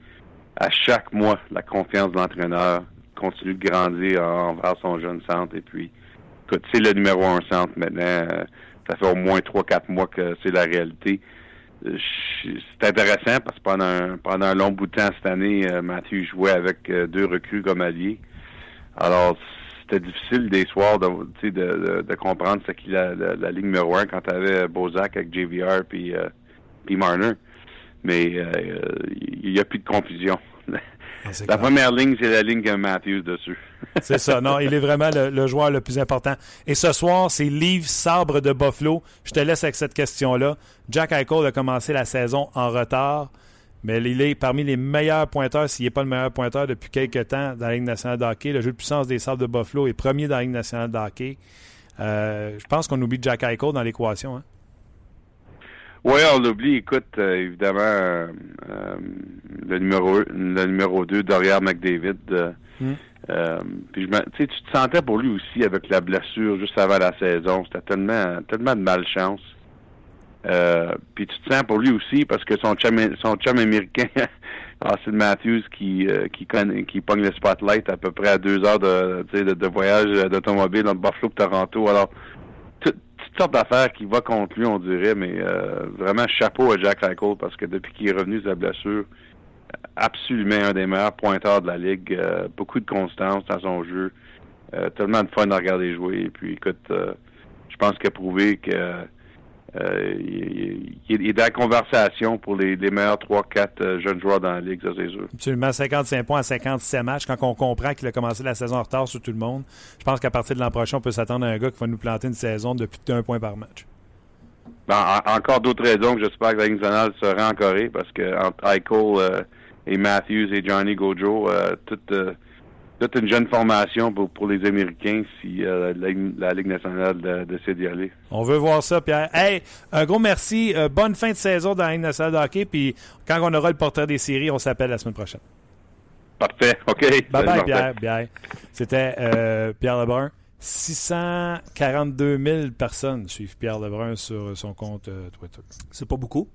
à chaque mois, la confiance de l'entraîneur continue de grandir envers son jeune centre. Et puis, écoute, c'est le numéro un centre maintenant. Euh, ça fait au moins trois, quatre mois que c'est la réalité. Euh, c'est intéressant parce que pendant un, pendant un long bout de temps cette année, euh, Mathieu jouait avec deux recrues comme alliés. Alors, c'était difficile des soirs de, de, comprendre ce qu'il la, la, ligne numéro un quand tu avais Bozak avec JVR puis, Marner. Mais il n'y a plus de confusion. La première ligne, c'est la ligne que Matthews dessus. c'est ça. Non, il est vraiment le, joueur le plus important. Et ce soir, c'est Livre Sabre de Buffalo. Je te laisse avec cette question-là. Jack Eichel a commencé la saison en retard, mais il est parmi les meilleurs pointeurs, s'il n'est pas le meilleur pointeur depuis quelques temps dans la Ligue nationale de hockey. Le jeu de puissance des Sabres de Buffalo est premier dans la Ligue nationale de hockey. Euh, je pense qu'on oublie Jack Eichel dans l'équation. Hein? Oui, on l'oublie. Écoute, euh, évidemment, euh, euh, le numéro le numéro 2, derrière McDavid. Mm. puis je tu te sentais pour lui aussi avec la blessure juste avant la saison. C'était tellement tellement de malchance. puis tu te sens pour lui aussi parce que son chum son chum américain Austin Matthews qui qui connaît, qui pogne le spotlight à peu près à deux heures de de, de voyage d'automobile entre Buffalo et Toronto. Alors toutes sortes d'affaires qui va contre lui, on dirait, mais euh, vraiment chapeau à Jack Eichel parce que depuis qu'il est revenu de sa blessure, absolument un des meilleurs pointeurs de la ligue, euh, beaucoup de constance dans son jeu, euh, tellement de fun à regarder jouer. Et puis écoute, je pense qu'il a prouvé que euh, il, est dans la conversation pour les, meilleurs 3-4 euh, jeunes joueurs dans la Ligue, ça c'est sûr. Absolument, 55 points à 57 matchs. Quand on comprend qu'il a commencé la saison en retard sur tout le monde, je pense qu'à partir de l'an prochain, on peut s'attendre à un gars qui va nous planter une saison de plus d'un point par match. Ben, encore d'autres raisons que j'espère que la Ligue nationale sera en Corée, parce que entre Eichel euh, et Matthews et Johnny Gojo, toute toute une jeune formation pour, pour les Américains si euh, la, la Ligue nationale de- décide d'y aller. On veut voir ça, Pierre. Hey, un gros merci. Euh, bonne fin de saison dans la Ligue nationale de hockey. Puis quand on aura le portrait des séries, on s'appelle la semaine prochaine. Parfait. OK. Bye Salut, bye. Pierre. Pierre. C'était euh, Pierre Lebrun. 642 000 personnes suivent Pierre Lebrun sur son compte euh, Twitter. C'est pas beaucoup?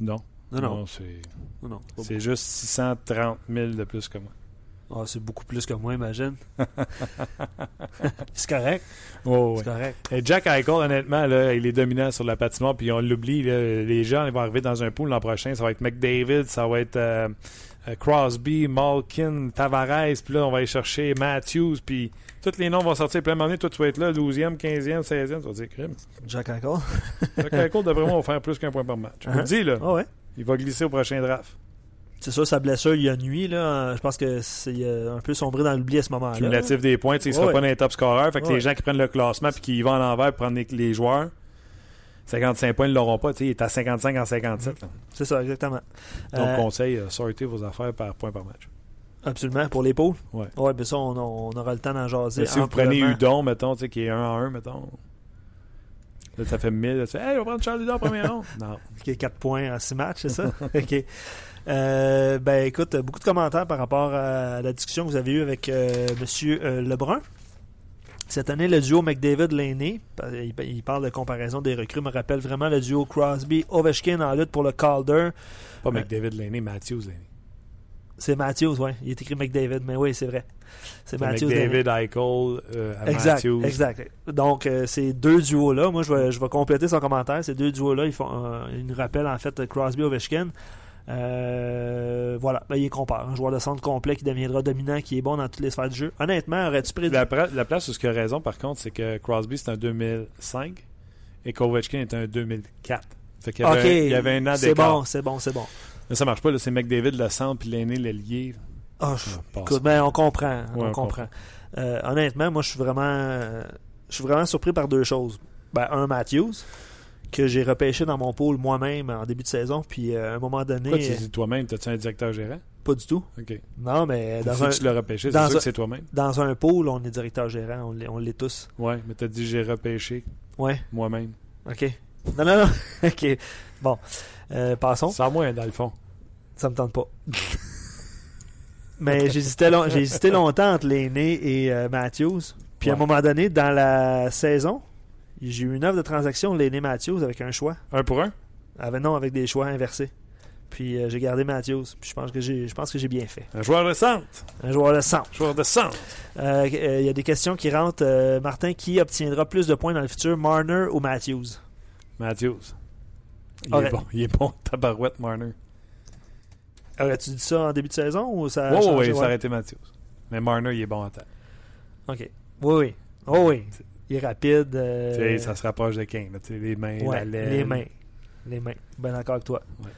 Non. Non, non. c'est Non, c'est c'est juste 630 000 de plus que moi. Ah, c'est beaucoup plus que moi, imagine. c'est correct. Oh, C'est correct. Et Jack Eichel, honnêtement, là, il est dominant sur la patinoire, puis on l'oublie. là, Les gens ils vont arriver dans un pool l'an prochain. Ça va être McDavid, ça va être euh, euh, Crosby, Malkin, Tavares, puis là, on va aller chercher Matthews, puis tous les noms vont sortir. Puis à un moment donné, toi, tu vas être là, 12e, 15e, 16e, tu vas dire crime. Jack Eichel. Jack Eichel, d'après moi, va faire plus qu'un point par match. Je vous le dis, là, Ah ouais. il va glisser au prochain draft. C'est sûr, sa blessure, il y a nuit. Là. Je pense que c'est euh, un peu sombré dans l'oubli à ce moment-là. Cumulatif des points, il sera Ouais. pas dans les top scorers. Fait que Ouais. les gens qui prennent le classement puis qui vont à l'envers pour prendre les, les joueurs, 55 points, ils ne l'auront pas. Il est à 55 en 57. là. C'est ça, exactement. Donc, Euh, conseil, euh, sortez vos affaires par point par match. Absolument, pour les poules? Ouais. Ouais, ben ça, on, on aura le temps d'en jaser. Mais si vous prenez Udon, mettons, qui est 1 à 1, mettons, là, ça fait 1000. Là, tu fais, hey, on va prendre Charles Udon en première ronde. Non. Qui est 4 points en 6 matchs, c'est ça? OK. Euh, ben écoute, beaucoup de commentaires par rapport à la discussion que vous avez eue avec euh, M. Lebrun. Cette année, le duo McDavid-Lainé, il, parle de comparaison des recrues, me rappelle vraiment le duo Crosby-Ovechkin en lutte pour le Calder. Pas McDavid Laney, Matthews Laney. C'est Matthews, oui. Il est écrit McDavid, mais oui, c'est vrai. C'est Matthews. McDavid, Eichel, euh, Exact, Matthews. exact. Donc, euh, ces deux duos-là, moi, je vais, je vais compléter son commentaire. Ces deux duos-là, ils, font, euh, ils nous rappellent, en fait, Crosby-Ovechkin. Euh, voilà, ben, il compare. Un joueur de centre complet qui deviendra dominant, qui est bon dans toutes les sphères du jeu. Honnêtement, aurais-tu prédit... La, la place où ce a raison, par contre, c'est que Crosby, c'est un 2005 et Kovachkin est un 2004. Fait qu'il y y avait un an c'est bon, c'est bon, c'est bon. Mais ça marche pas, là. C'est McDavid, le centre, puis l'aîné, passe. écoute, ben, on comprend. Ouais, on on comprend. Euh, honnêtement, moi, je suis vraiment, je suis vraiment surpris par deux choses. Ben, un, Matthews, que j'ai repêché dans mon pool moi-même en début de saison, puis euh, à un moment donné, Pourquoi tu dis toi-même? T'as-tu un directeur gérant? pas du tout. OK. Non, mais dans Si un, tu l'as repêché, c'est dans sûr un- que c'est toi-même. dans un pool, on est directeur gérant, on l'est, tous. Ouais, mais t'as dit j'ai repêché Ouais, moi-même. ok. Non, non, non. ok. Bon, Euh, passons. Sans moi, dans le fond. Ça me tente pas. Mais j'hésitais, long- hésité longtemps entre l'aîné et euh, Matthews. Puis à un moment donné, dans la saison, j'ai eu une offre de transaction l'aîné Matthews avec un choix. Un pour un? Avec, non, avec des choix inversés. Puis euh, j'ai gardé Matthews. Puis je pense que j'ai, je pense que j'ai bien fait. Un joueur de centre. Un joueur de centre. Joueur de centre. Euh, euh, Il y a des questions qui rentrent. Euh, Martin, qui obtiendra plus de points dans le futur, Marner ou Matthews? Matthews. Il est bon. Il est bon, tabarouette, Marner. Aurais-tu dit ça en début de saison ou ça a oui, changé? oui, Ouais. ça aurait été Matthews. Mais Marner, il est bon en tête. OK. Oui, oui. Oh oui. Il est rapide. euh, ça se rapproche de là, sais, les mains, ouais, la laine. les mains. Les mains. Ben d'accord avec toi. Ouais.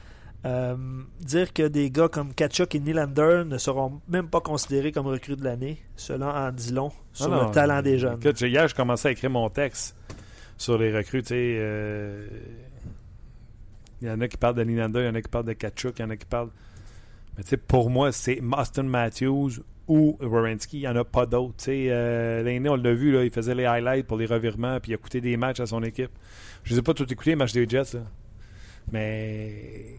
Euh, dire que des gars comme Kachuk et Nylander ne seront même pas considérés comme recrues de l'année, cela en dit long sur Ah non, le talent des jeunes. Écoute, j'ai- hier, je commençais à écrire mon texte sur les recrues. euh, Il y en a qui parlent de Nylander, il y en a qui parlent de Kachuk, il y en a qui parlent. Mais tu sais, pour moi, c'est Austin Matthews ou Wierenski. Il n'y en a pas d'autres. Euh, L'aîné, on l'a vu, là, il faisait les highlights pour les revirements, puis il a coûté des matchs à son équipe. Je ne les ai pas tout écoutés, les matchs des Jets. là. Mais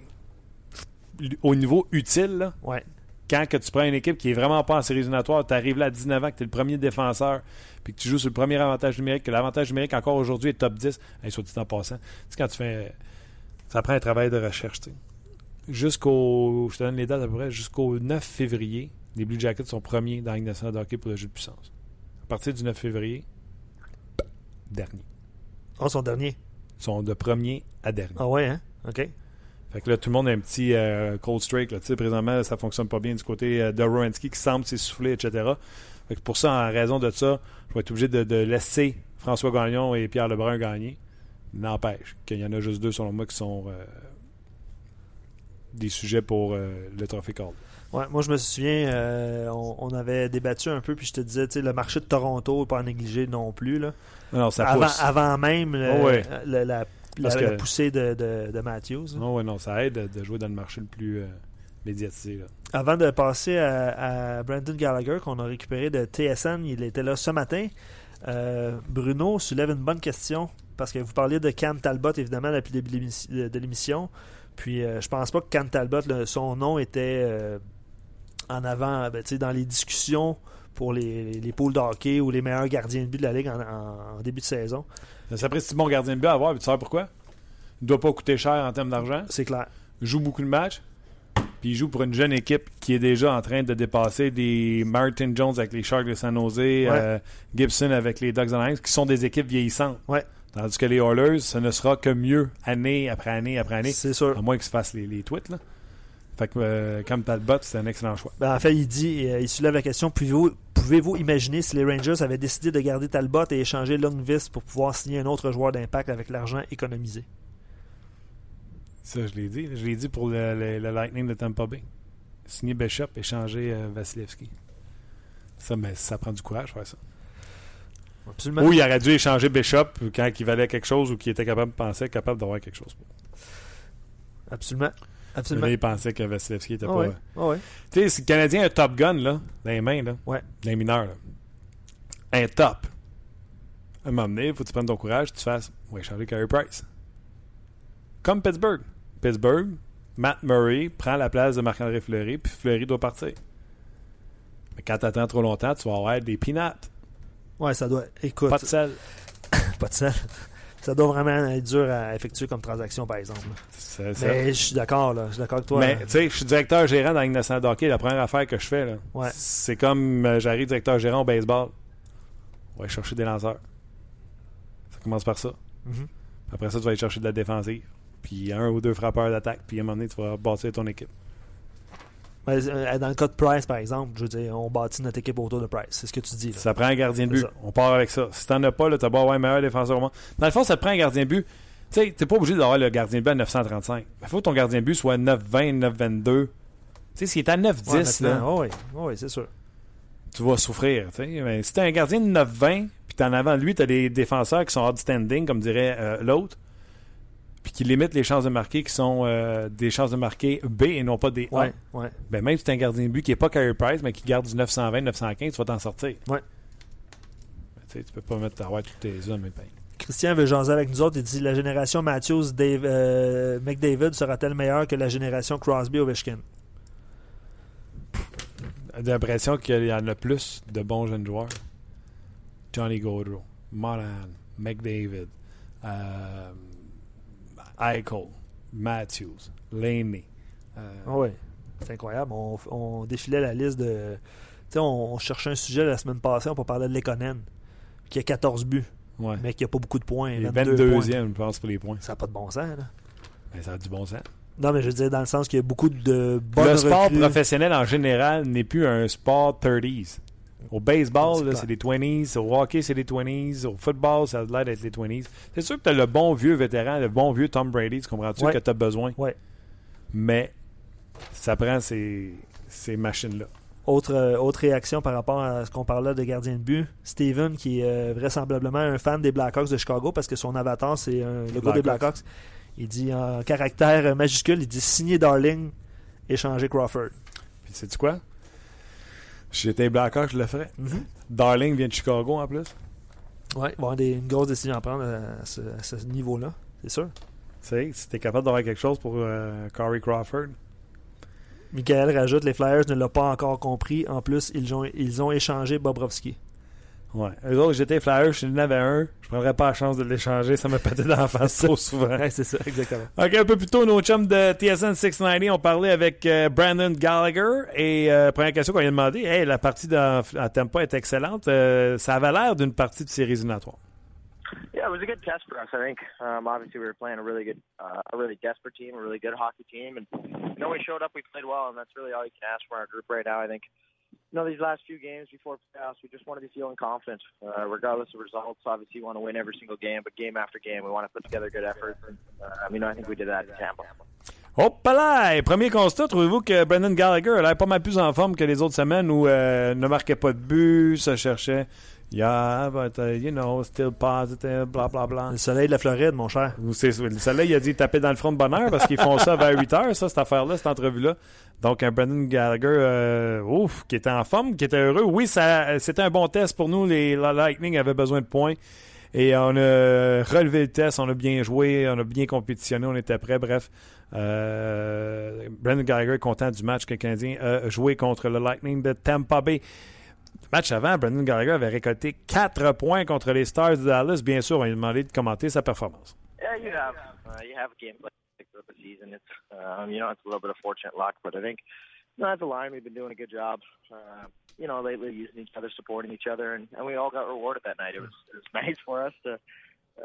au niveau utile, là, Ouais. quand que tu prends une équipe qui est vraiment pas en série éliminatoire, tu arrives là à 19 ans, que tu es le premier défenseur, puis que tu joues sur le premier avantage numérique, que l'avantage numérique encore aujourd'hui est top 10, hey, soit dit en passant. Tu sais, quand tu fais. Ça prend un travail de recherche, tu sais. Jusqu'au. Je te donne les dates à peu près. Jusqu'au 9 février, les Blue Jackets sont premiers dans la Ligue nationale de hockey pour le jeu de puissance. À partir du 9 février, dernier. Oh, son dernier. Ils sont de premier à dernier. Ah ouais, hein? OK. Fait que là, tout le monde a un petit euh, cold streak. Là. Tu sais, Présentement, ça fonctionne pas bien du côté euh, de Rowensky qui semble s'essouffler, etc. Fait que pour ça, en raison de ça, je vais être obligé de, de laisser François Gagnon et Pierre Lebrun gagner. N'empêche qu'il y en a juste deux, selon moi, qui sont euh, des sujets pour euh, le trophée Calder. Ouais, moi, je me souviens, euh, on, on avait débattu un peu, puis je te disais, tu sais, le marché de Toronto, pas à négliger non plus. Là. Non, ça Avant, pousse. avant même le- Oh ouais. le- la, Parce la- la que- poussée de, de, de Matthews. Non, ouais, non, ça aide de, jouer dans le marché le plus euh, médiatisé. Là. Avant de passer à, à Brandon Gallagher, qu'on a récupéré de TSN, il était là ce matin. Euh, Bruno soulève une bonne question parce que vous parliez de Cam Talbot, évidemment, depuis le début de l'émission. Puis euh, je pense pas que Cam Talbot, son nom était euh, en avant ben, dans les discussions pour les, les pools de hockey ou les meilleurs gardiens de but de la Ligue en, en- en début de saison. Ça serait si bon gardien de but à avoir, puis tu sais pourquoi? Il ne doit pas coûter cher en termes d'argent. C'est clair. Il joue beaucoup de matchs. Puis il joue pour une jeune équipe qui est déjà en train de dépasser des Martin Jones avec les Sharks de San Jose, euh, Gibson avec les Ducks Alliance, qui sont des équipes vieillissantes. Ouais. Tandis que les Oilers, ce ne sera que mieux année après année après année. C'est sûr. À moins qu'ils se fassent les, les tweets. Là. Fait que euh, comme Talbot, c'est un excellent choix. Ben, en fait, il dit, euh, il soulève la question pouvez-vous, imaginer si les Rangers avaient décidé de garder Talbot et échanger Lundqvist pour pouvoir signer un autre joueur d'impact avec l'argent économisé? Ça, je l'ai dit. Je l'ai dit pour le, le- le Lightning de Tampa Bay. Signer Bishop, échanger euh, Vasilevski. Ça, mais ça prend du courage, faire ça. Absolument. Ou il aurait dû échanger Bishop quand il valait quelque chose ou qu'il était capable de penser capable d'avoir quelque chose. Absolument. Là, Absolument. il pensait que Vasilevski était pas. ouais. Ouais. Tu sais, si le Canadien a un top gun là, dans les mains, là, Ouais. dans les mineurs, là, un top. À un moment donné, il faut que tu prennes ton courage, tu fasses, ouais, changer Carey Price. Comme Pittsburgh. Pittsburgh, Matt Murray prend la place de Marc-André Fleury, puis Fleury doit partir. Mais quand tu attends trop longtemps, tu vas avoir des peanuts, Ouais, ça doit. Écoute, pas de sel. pas de sel. Ça doit vraiment être dur à effectuer comme transaction, par exemple. Mais je suis d'accord, là. Je suis d'accord avec toi. Mais tu sais, je suis directeur gérant dans l'Innocent Hockey. La première affaire que je fais, là, Ouais. c'est comme euh, j'arrive directeur gérant au baseball. On va aller chercher des lanceurs. Ça commence par ça. Mhm. Après ça, tu vas aller chercher de la défensive. Puis un ou deux frappeurs d'attaque. Puis à un moment donné, tu vas bâtir ton équipe. Euh, dans le cas de Price, par exemple, je veux dire, on bâtit notre équipe autour de Price. C'est ce que tu dis. là. Ça prend un gardien de but. On part avec ça. Si t'en as pas, là, t'as avoir un meilleur défenseur au monde. Dans le fond, ça te prend un gardien de but. Tu sais, t'es pas obligé d'avoir le gardien de but à 935. Il faut que ton gardien de but soit 920, 922. Tu sais, s'il est à 910, Ouais, là, maintenant, ouais, ouais, c'est sûr. tu vas souffrir. tu sais. Mais si t'as un gardien de 9-20, puis t'en avant de lui, t'as des défenseurs qui sont outstanding, comme dirait euh, l'autre, puis qui limitent les chances de marquer, qui sont euh, des chances de marquer B et non pas des A. Ouais, ouais. Ben, même si t'as un gardien de but qui n'est pas Carey Price, mais qui garde du 920, 915, tu vas t'en sortir. Ouais. Ben, tu tu peux pas mettre avoir tous tes hommes et pain. Christian veut jaser avec nous autres. Il dit la génération Matthews, Dave, euh, McDavid sera-t-elle meilleure que la génération Crosby Ovechkin? J'ai l'impression qu'il y en a plus de bons jeunes joueurs. Johnny Gaudreau, Monahan, McDavid, euh, Eichel, Matthews, Laney. euh, Ah ouais. C'est incroyable. On, on défilait la liste de. Tu sais, on, on cherchait un sujet la semaine passée, on peut parler de Lekonen, qui a 14 buts, ouais. mais qui a pas beaucoup de points. Il est 22 points. 22e, je pense, pour les points. Ça n'a pas de bon sens, là. Ben, ça a du bon sens. Non, mais je veux dire, dans le sens qu'il y a beaucoup de bonnes le sport recrues. professionnel en général n'est plus un sport 30s. Au baseball, C'est c'est des 20s. Au hockey, c'est des 20s. Au football, ça a l'air d'être les 20s. C'est sûr que tu as le bon vieux vétéran, le bon vieux Tom Brady, tu comprends-tu, Ouais. que tu as besoin? Ouais. Mais ça prend ces, ces machines-là. Autre, euh, autre réaction par rapport à ce qu'on parlait de gardien de but. Steven, qui est euh, vraisemblablement un fan des Blackhawks de Chicago parce que son avatar, c'est un logo des Blackhawks. Il dit en caractère euh, majuscule, il dit signer Darling, échanger Crawford. Puis sais-tu quoi? Si j'étais Blackhawk, je le ferais. Mhm. Darling vient de Chicago en plus. Ouais, il va y avoir des- une grosse décision à prendre à ce, à ce niveau-là, c'est sûr. Tu sais, si t'es capable d'avoir quelque chose pour euh, Corey Crawford. Michael rajoute les Flyers ne l'ont pas encore compris. En plus, ils ont, ils ont échangé Bobrovski. Ouais. Eux autres, j'étais Flyers, je n'en avais un. Je prendrais pas la chance de l'échanger, ça me pétait dans la face trop souvent. Ouais, c'est ça, exactement. OK, un peu plus tôt, nos chums de TSN 690 ont parlé avec euh, Brandon Gallagher. Et euh, première question qu'on lui a demandé, hey, la partie dans- à Tampa est excellente. Euh, ça avait l'air d'une partie de séries éliminatoires. Yeah, it was a good test for us. I think. Um, obviously, we were playing a really good, uh, a really desperate team, a really good hockey team, and you know we showed up, we played well, and that's really all you can ask for our group right now. I think. You know, these last few games before playoffs, we just want to be feeling confident, uh, regardless of results. Obviously, you want to win every single game, but game after game, we want to put together good efforts. And, uh, you know, I think we did that in Tampa. Hop là! Premier constat, trouvez-vous que Brendan Gallagher a l'air pas mal plus en forme que les autres semaines où euh, ne marquait pas de but, se cherchait. Yeah, but uh, you know, still positive, bla bla bla. Le soleil de la Floride, mon cher. Le soleil, il a dit taper dans le front de bonheur parce qu'ils font ça vers 8 heures, ça, cette affaire-là, cette entrevue-là. Donc, un Brendan Gallagher, euh, ouf, qui était en forme, qui était heureux. Oui, ça, c'était un bon test pour nous. Les Lightning avaient besoin de points. Et on a relevé le test, on a bien joué, on a bien compétitionné, on était prêt. Bref, euh, Brendan Gallagher est content du match que le Canadien a joué contre le Lightning de Tampa Bay. Match avant, Brendan Gallagher avait récolté 4 points contre les Stars de Dallas. Bien sûr, on lui a demandé de commenter sa performance. Yeah, you have, uh, you have a game like the season. It's, um, you know, it's a little bit of fortunate luck, but I think know, as a line, we've been doing a good job. Uh, you know, lately using each other, supporting each other, and, and we all got rewarded that night. It was it was nice for us to.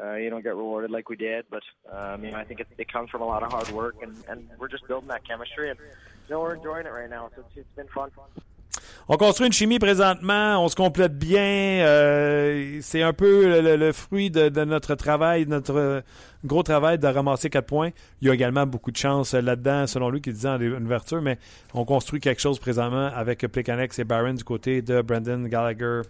Uh, you know, get rewarded like we did, but um, you know, I think it, it comes from a lot of hard work, and, and we're just building that chemistry, and you know, we're enjoying it right now. So it's, it's been fun. On construit une chimie présentement, on se complète bien. Euh, c'est un peu le, fruit de, notre travail, notre gros travail de ramasser quatre points. Il y a également beaucoup de chance là-dedans, selon lui, qui disait en ouverture, mais on construit quelque chose présentement avec Plekanex et Barron du côté de Brandon Gallagher.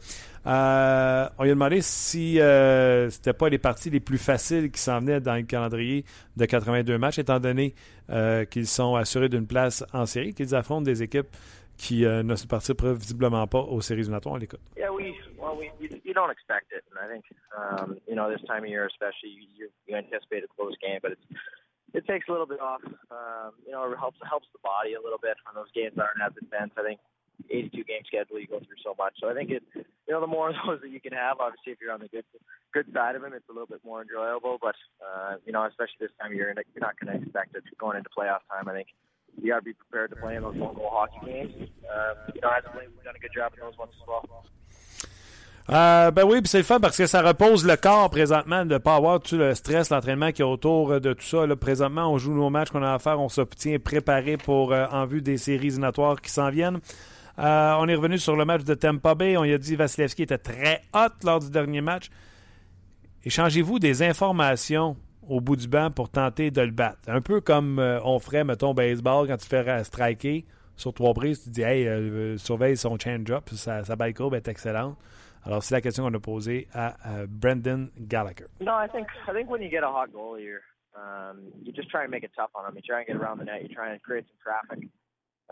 Euh, on lui a demandé si euh, c'était pas les parties les plus faciles qui s'en venaient dans le calendrier de 82 matchs, étant donné euh, qu'ils sont assurés d'une place en série, qu'ils affrontent des équipes qui euh, ne se participent visiblement pas aux séries éliminatoires. On l'écoute. Yeah, we well, we you, you don't expect it, and I think um, you know this time of year, especially you, you anticipate a close game, but it's it takes a little bit off. Um, you know, it helps helps the body a little bit when those games aren't as intense. I think 82 game schedule, you go through so much. So I think it, you know, the more of those that you can have, obviously, if you're on the good good side of them, it's a little bit more enjoyable. But uh, you know, especially this time of year, you're not going to expect it going into playoff time. I think you got to be prepared to play in those goal hockey games. Um, you know, as we've done a good job in those ones as well. Euh, ben oui, c'est le fun parce que ça repose le corps présentement de ne pas avoir tout le stress, l'entraînement qui est autour de tout ça. Là, présentement, on joue nos matchs qu'on a à faire, on s'obtient préparé pour euh, en vue des séries éliminatoires qui s'en viennent. Euh, on est revenu sur le match de Tampa Bay. On y a dit Vasilevski était très hot lors du dernier match. Échangez-vous des informations au bout du banc pour tenter de le battre. Un peu comme euh, on ferait, mettons, baseball, quand tu fais striker sur trois prises, tu dis, hey, euh, surveille son change-up, sa, sa courbe est excellente. Alors, c'est la question qu'on a posée à, Brendan Gallagher. Hot goal um, tough on get around the net. Some traffic.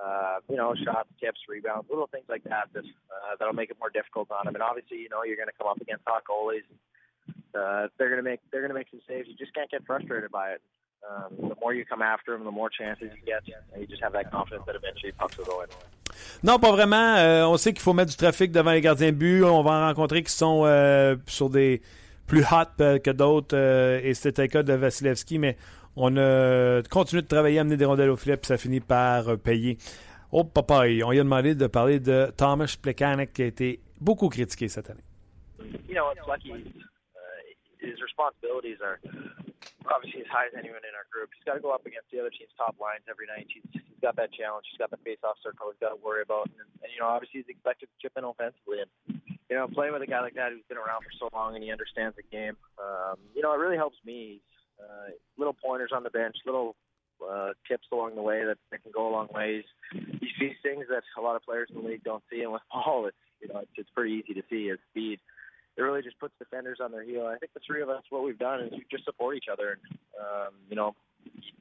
Uh, you know, shots, tips, rebounds, little things like that that uh, that'll make it more difficult on them. And obviously, you know, you're going to come up against hot goalies. Uh, they're going to make they're going to make some saves. You just can't get frustrated by it. Um, the more you come after them, the more chances you get. And you just have that confidence that eventually pucks will go in. Non, pas vraiment. Euh, on sait qu'il faut mettre du trafic devant les gardiens de but. On va en rencontrer qui sont euh, sur des plus hot euh, que d'autres. Euh, et c'était le cas de Vasilevski, mais on a continué de travailler, amener des rondelles au filet, puis ça finit par euh, payer. Oh, papa, on lui a demandé de parler de Thomas Plekanec qui a été beaucoup critiqué cette année. You know, it's lucky. his responsibilities are obviously as high as anyone in our group. He's got to go up against the other team's top lines every night. He's, he's got that challenge. He's got the face-off circle. He's got to worry about, and, and you know, obviously he's expected to chip in offensively. And you know, playing with a guy like that who's been around for so long and he understands the game, um, you know, it really helps me. Uh, little pointers on the bench, little uh, tips along the way that, that can go a long ways. He sees things that a lot of players in the league don't see, and with Paul, it's you know, it's, it's pretty easy to see his speed it really just puts defenders on their heel. I think the three of us, what we've done is we just support each other. And, um, you know,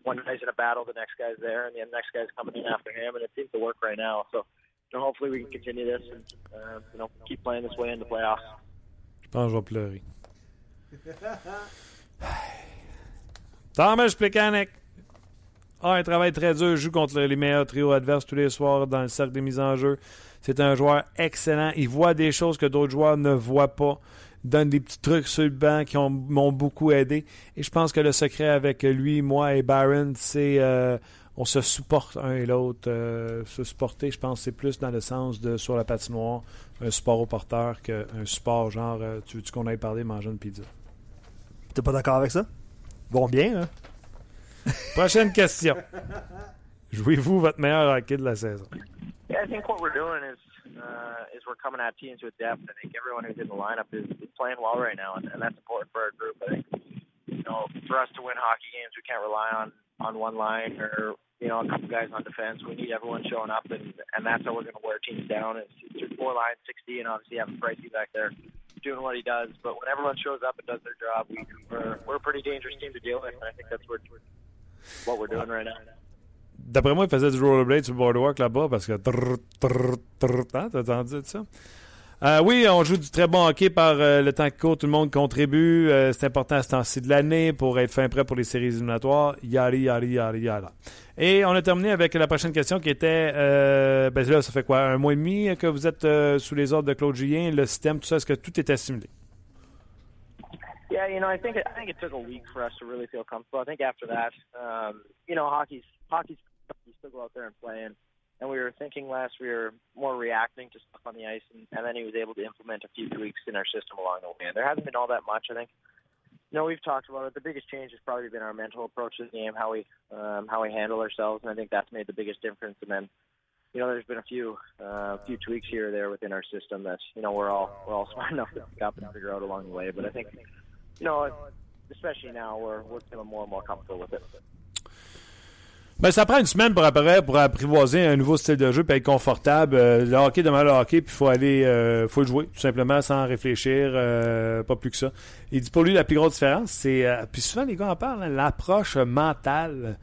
one guy's in a battle, the next guy's there, and the next guy's coming in after him, and it seems to work right now. So, you know, hopefully we can continue this and, uh, you know, keep playing this way in the playoffs. Je pense que je vais pleurer. Thomas Plekanec a un travail très dur, joue contre les meilleurs trios adverses tous les soirs dans le cercle des mises en jeu. C'est un joueur excellent. Il voit des choses que d'autres joueurs ne voient pas. Donne des petits trucs sur le banc qui m'ont beaucoup aidé. Et je pense que le secret avec lui, moi et Byron, c'est euh, on se supporte un et l'autre. Euh, se supporter, je pense, c'est plus dans le sens de sur la patinoire, un support au porteur qu'un support genre euh, tu veux-tu qu'on aille parler manger une pizza? T'es pas d'accord avec ça? Bon bien, hein? Prochaine question. Jouez-vous votre meilleur hockey de la saison? Yeah, I think what we're doing is uh, is we're coming at teams with depth. I think everyone who's in the lineup is, is playing well right now, and, and that's important for our group. I think you know for us to win hockey games, we can't rely on on one line or you know a couple guys on defense. We need everyone showing up, and and that's how we're going to wear teams down. It's, it's four lines, sixty, and obviously having Pricey back there doing what he does. But when everyone shows up and does their job, we, we're we're a pretty dangerous team to deal with, and I think that's what what we're doing right now. D'après moi, il faisait du rollerblade sur le boardwalk là-bas parce que. T'as entendu ça? Euh, oui, on joue du très bon hockey par euh, le temps qui court. Tout le monde contribue. Euh, c'est important à ce temps-ci de l'année pour être fin prêt pour les séries éliminatoires. Yari, yari, yari, yara. Et on a terminé avec la prochaine question qui était euh, ben là, ça fait quoi, un mois et demi que vous êtes euh, sous les ordres de Claude Julien, le système, tout ça, est-ce que tout est assimilé? Yeah, you know, I think I think it took a week for us to really feel comfortable. I think after that, um, you know, hockey's hockey's you still go out there and play, and, and we were thinking last we were more reacting to stuff on the ice, and, and then he was able to implement a few tweaks in our system along the way. And there hasn't been all that much, I think. You know, we've talked about it. The biggest change has probably been our mental approach to the game, how we um, how we handle ourselves, and I think that's made the biggest difference. And then, you know, there's been a few uh, few tweaks here or there within our system that you know we're all we're all smart enough to pick up and figure out along the way. But I think, you know, especially now, we're we're feeling more and more comfortable with it. Ben, ça prend une semaine pour, après, pour apprivoiser un nouveau style de jeu et être confortable. Euh, le hockey demande le hockey, puis faut aller euh, faut le jouer, tout simplement, sans réfléchir, euh, pas plus que ça. Il dit pour lui, la plus grosse différence, c'est... puis souvent, les gars en parlent, hein, l'approche mentale.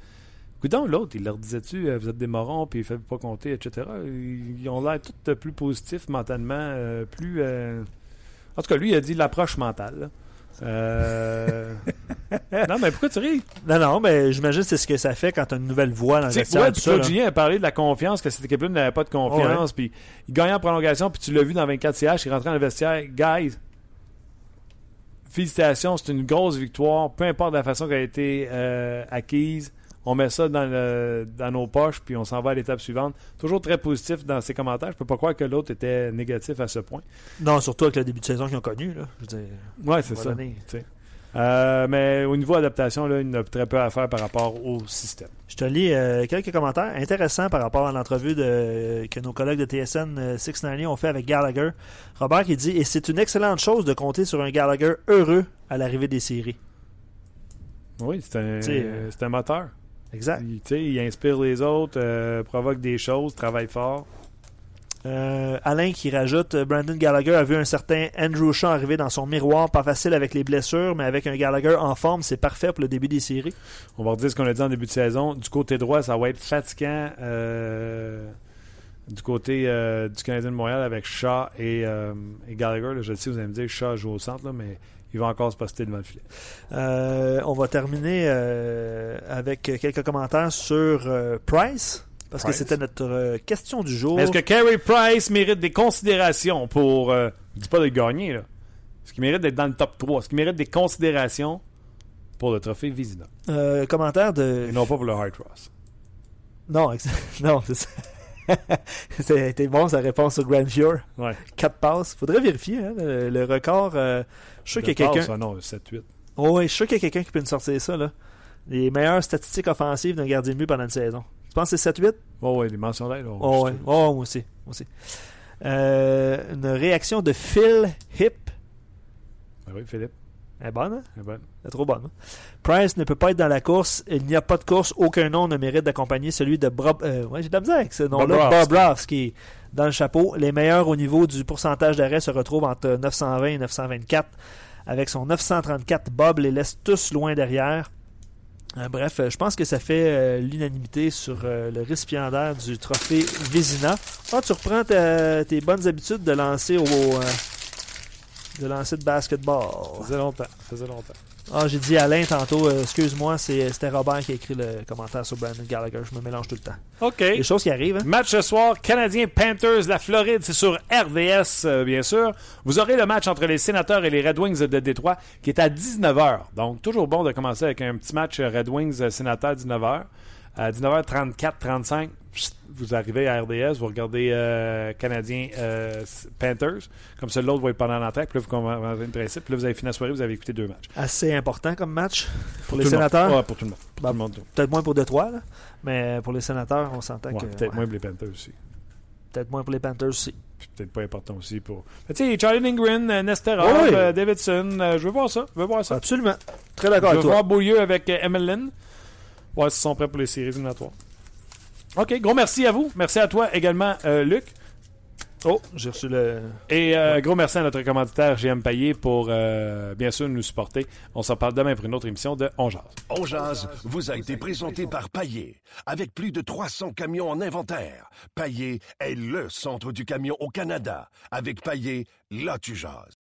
Coudon, l'autre, il leur disait-tu, vous êtes des morons, puis il fait pas compter, etc. Ils, ont l'air tout plus positifs mentalement, plus... En tout cas, lui, il a dit l'approche mentale. Euh... non, mais pourquoi tu ris? Non, non, mais j'imagine que c'est ce que ça fait quand tu as une nouvelle voix dans le vestiaire. ouais, Claude. Julien a parlé de la confiance, que cette équipe-là n'avait pas de confiance, puis il gagnait en prolongation, puis tu l'as vu dans 24 CH, il rentrait dans le vestiaire. Guys, félicitations, c'est une grosse victoire, peu importe la façon qu'elle a été euh, acquise. On met ça dans, le- dans nos poches, puis on s'en va à l'étape suivante. Toujours très positif dans ses commentaires. Je peux pas croire que l'autre était négatif à ce point. Non, surtout avec le début de saison qu'ils ont connu. Là. Je veux dire, Ouais, c'est ça. Euh, mais au niveau adaptation, là, il y a très peu à faire par rapport au système. Je te lis euh, quelques commentaires intéressants par rapport à l'entrevue de, que nos collègues de TSN euh, 690 ont fait avec Gallagher. Robert qui dit Et c'est une excellente chose de compter sur un Gallagher heureux à l'arrivée des séries. Oui, un, c'est un moteur. Exact. Il, tu sais, il inspire les autres, euh, provoque des choses, travaille fort. Euh, Alain qui rajoute euh, Brandon Gallagher a vu un certain Andrew Shaw arriver dans son miroir, pas facile avec les blessures, mais avec un Gallagher en forme, c'est parfait pour le début des séries. On va redire ce qu'on a dit en début de saison. Du côté droit, ça va être fatigant. euh, du côté du Canadien de Montréal avec Shaw et, et Gallagher. là, je le sais, vous allez me dire que Shaw joue au centre, là, mais il va encore se poster devant le filet. Euh, on va terminer euh, avec quelques commentaires sur euh, Price, parce Price. que c'était notre question du jour. Est-ce que Carey Price mérite des considérations pour. Je dis pas de gagner, là. Est-ce qu'il mérite d'être dans le top 3? Est-ce qu'il mérite des considérations pour le trophée Vizina? Commentaire de. Et non pas pour le Hart Ross. Non, non, c'est ça. C'était bon sa réponse sur Grand Fjord. Ouais. 4 passes. Faudrait vérifier hein, le, le record. euh, je suis sûr qu'il y a quelqu'un. ah non, 7-8. Oh, ouais, je suis sûr qu'il y a quelqu'un qui peut nous sortir ça. Là. Les meilleures statistiques offensives d'un gardien de but pendant une saison. Tu penses que c'est 7-8 Oh, ouais, les mentions d'aide. là, Oh, ouais. Oh, moi aussi. Moi aussi. Euh, une réaction de Phil Hip. Ben oui, Philippe. Elle est bonne, hein? Elle est trop bonne. hein? Price ne peut pas être dans la course. Il n'y a pas de course. Aucun nom ne mérite d'accompagner celui de Bob. euh, ouais, j'ai de la misère avec ce nom-là. Bobrovsky. Dans le chapeau. Les meilleurs au niveau du pourcentage d'arrêt se retrouvent entre 920 et 924. Avec son 934, Bob les laisse tous loin derrière. Euh, bref, euh, je pense que ça fait euh, l'unanimité sur le récipiendaire du trophée Vézina. Ah, tu reprends tes bonnes habitudes de lancer au. de lancer de basketball. Ça faisait longtemps. Ça faisait longtemps. Ah, j'ai dit Alain tantôt, euh, excuse-moi, c'est- c'était Robert qui a écrit le commentaire sur Brandon Gallagher. Je me mélange tout le temps. OK. Des choses qui arrivent, hein? Match ce soir, Canadien Panthers, la Floride, c'est sur RDS, euh, bien sûr. Vous aurez le match entre les Sénateurs et les Red Wings de Détroit, qui est à 19h. Donc, toujours bon de commencer avec un petit match euh, Red Wings-Sénateurs 19h. À 19h34-35, vous arrivez à RDS, vous regardez euh, Canadien euh, Panthers. Comme ça, l'autre va être pendant l'entrée. Puis là, vous commencez le principe. Puis là, vous avez fini la soirée, vous avez écouté deux matchs. Assez important comme match pour, les Tout le sénateurs? Ouais, pour tout le monde. Pour Bah, tout le monde. Peut-être moins pour Detroit, là. mais pour les sénateurs, on s'entend Ouais, que. peut-être ouais, moins pour les Panthers aussi. peut-être moins pour les Panthers aussi. Puis peut-être pas important aussi pour. Tu sais, Charlie Lindgren, euh, Nesterov, Oui. euh, Davidson, euh, je veux voir ça. Je veux voir ça. Absolument. Très d'accord Je avec veux toi. voir Beaulieu avec euh, Emeline. Ouais, ils sont prêts pour les séries éliminatoires. OK, gros merci à vous. Merci à toi également, euh, Luc. Oh, j'ai reçu le. Et euh, gros merci à notre commanditaire GM Payé pour euh, bien sûr nous supporter. On s'en parle demain pour une autre émission de On Jazz. On Jazz vous a été présenté par Paillé. Avec plus de 300 camions en inventaire, Paillé est le centre du camion au Canada. Avec Paillé, là tu jases.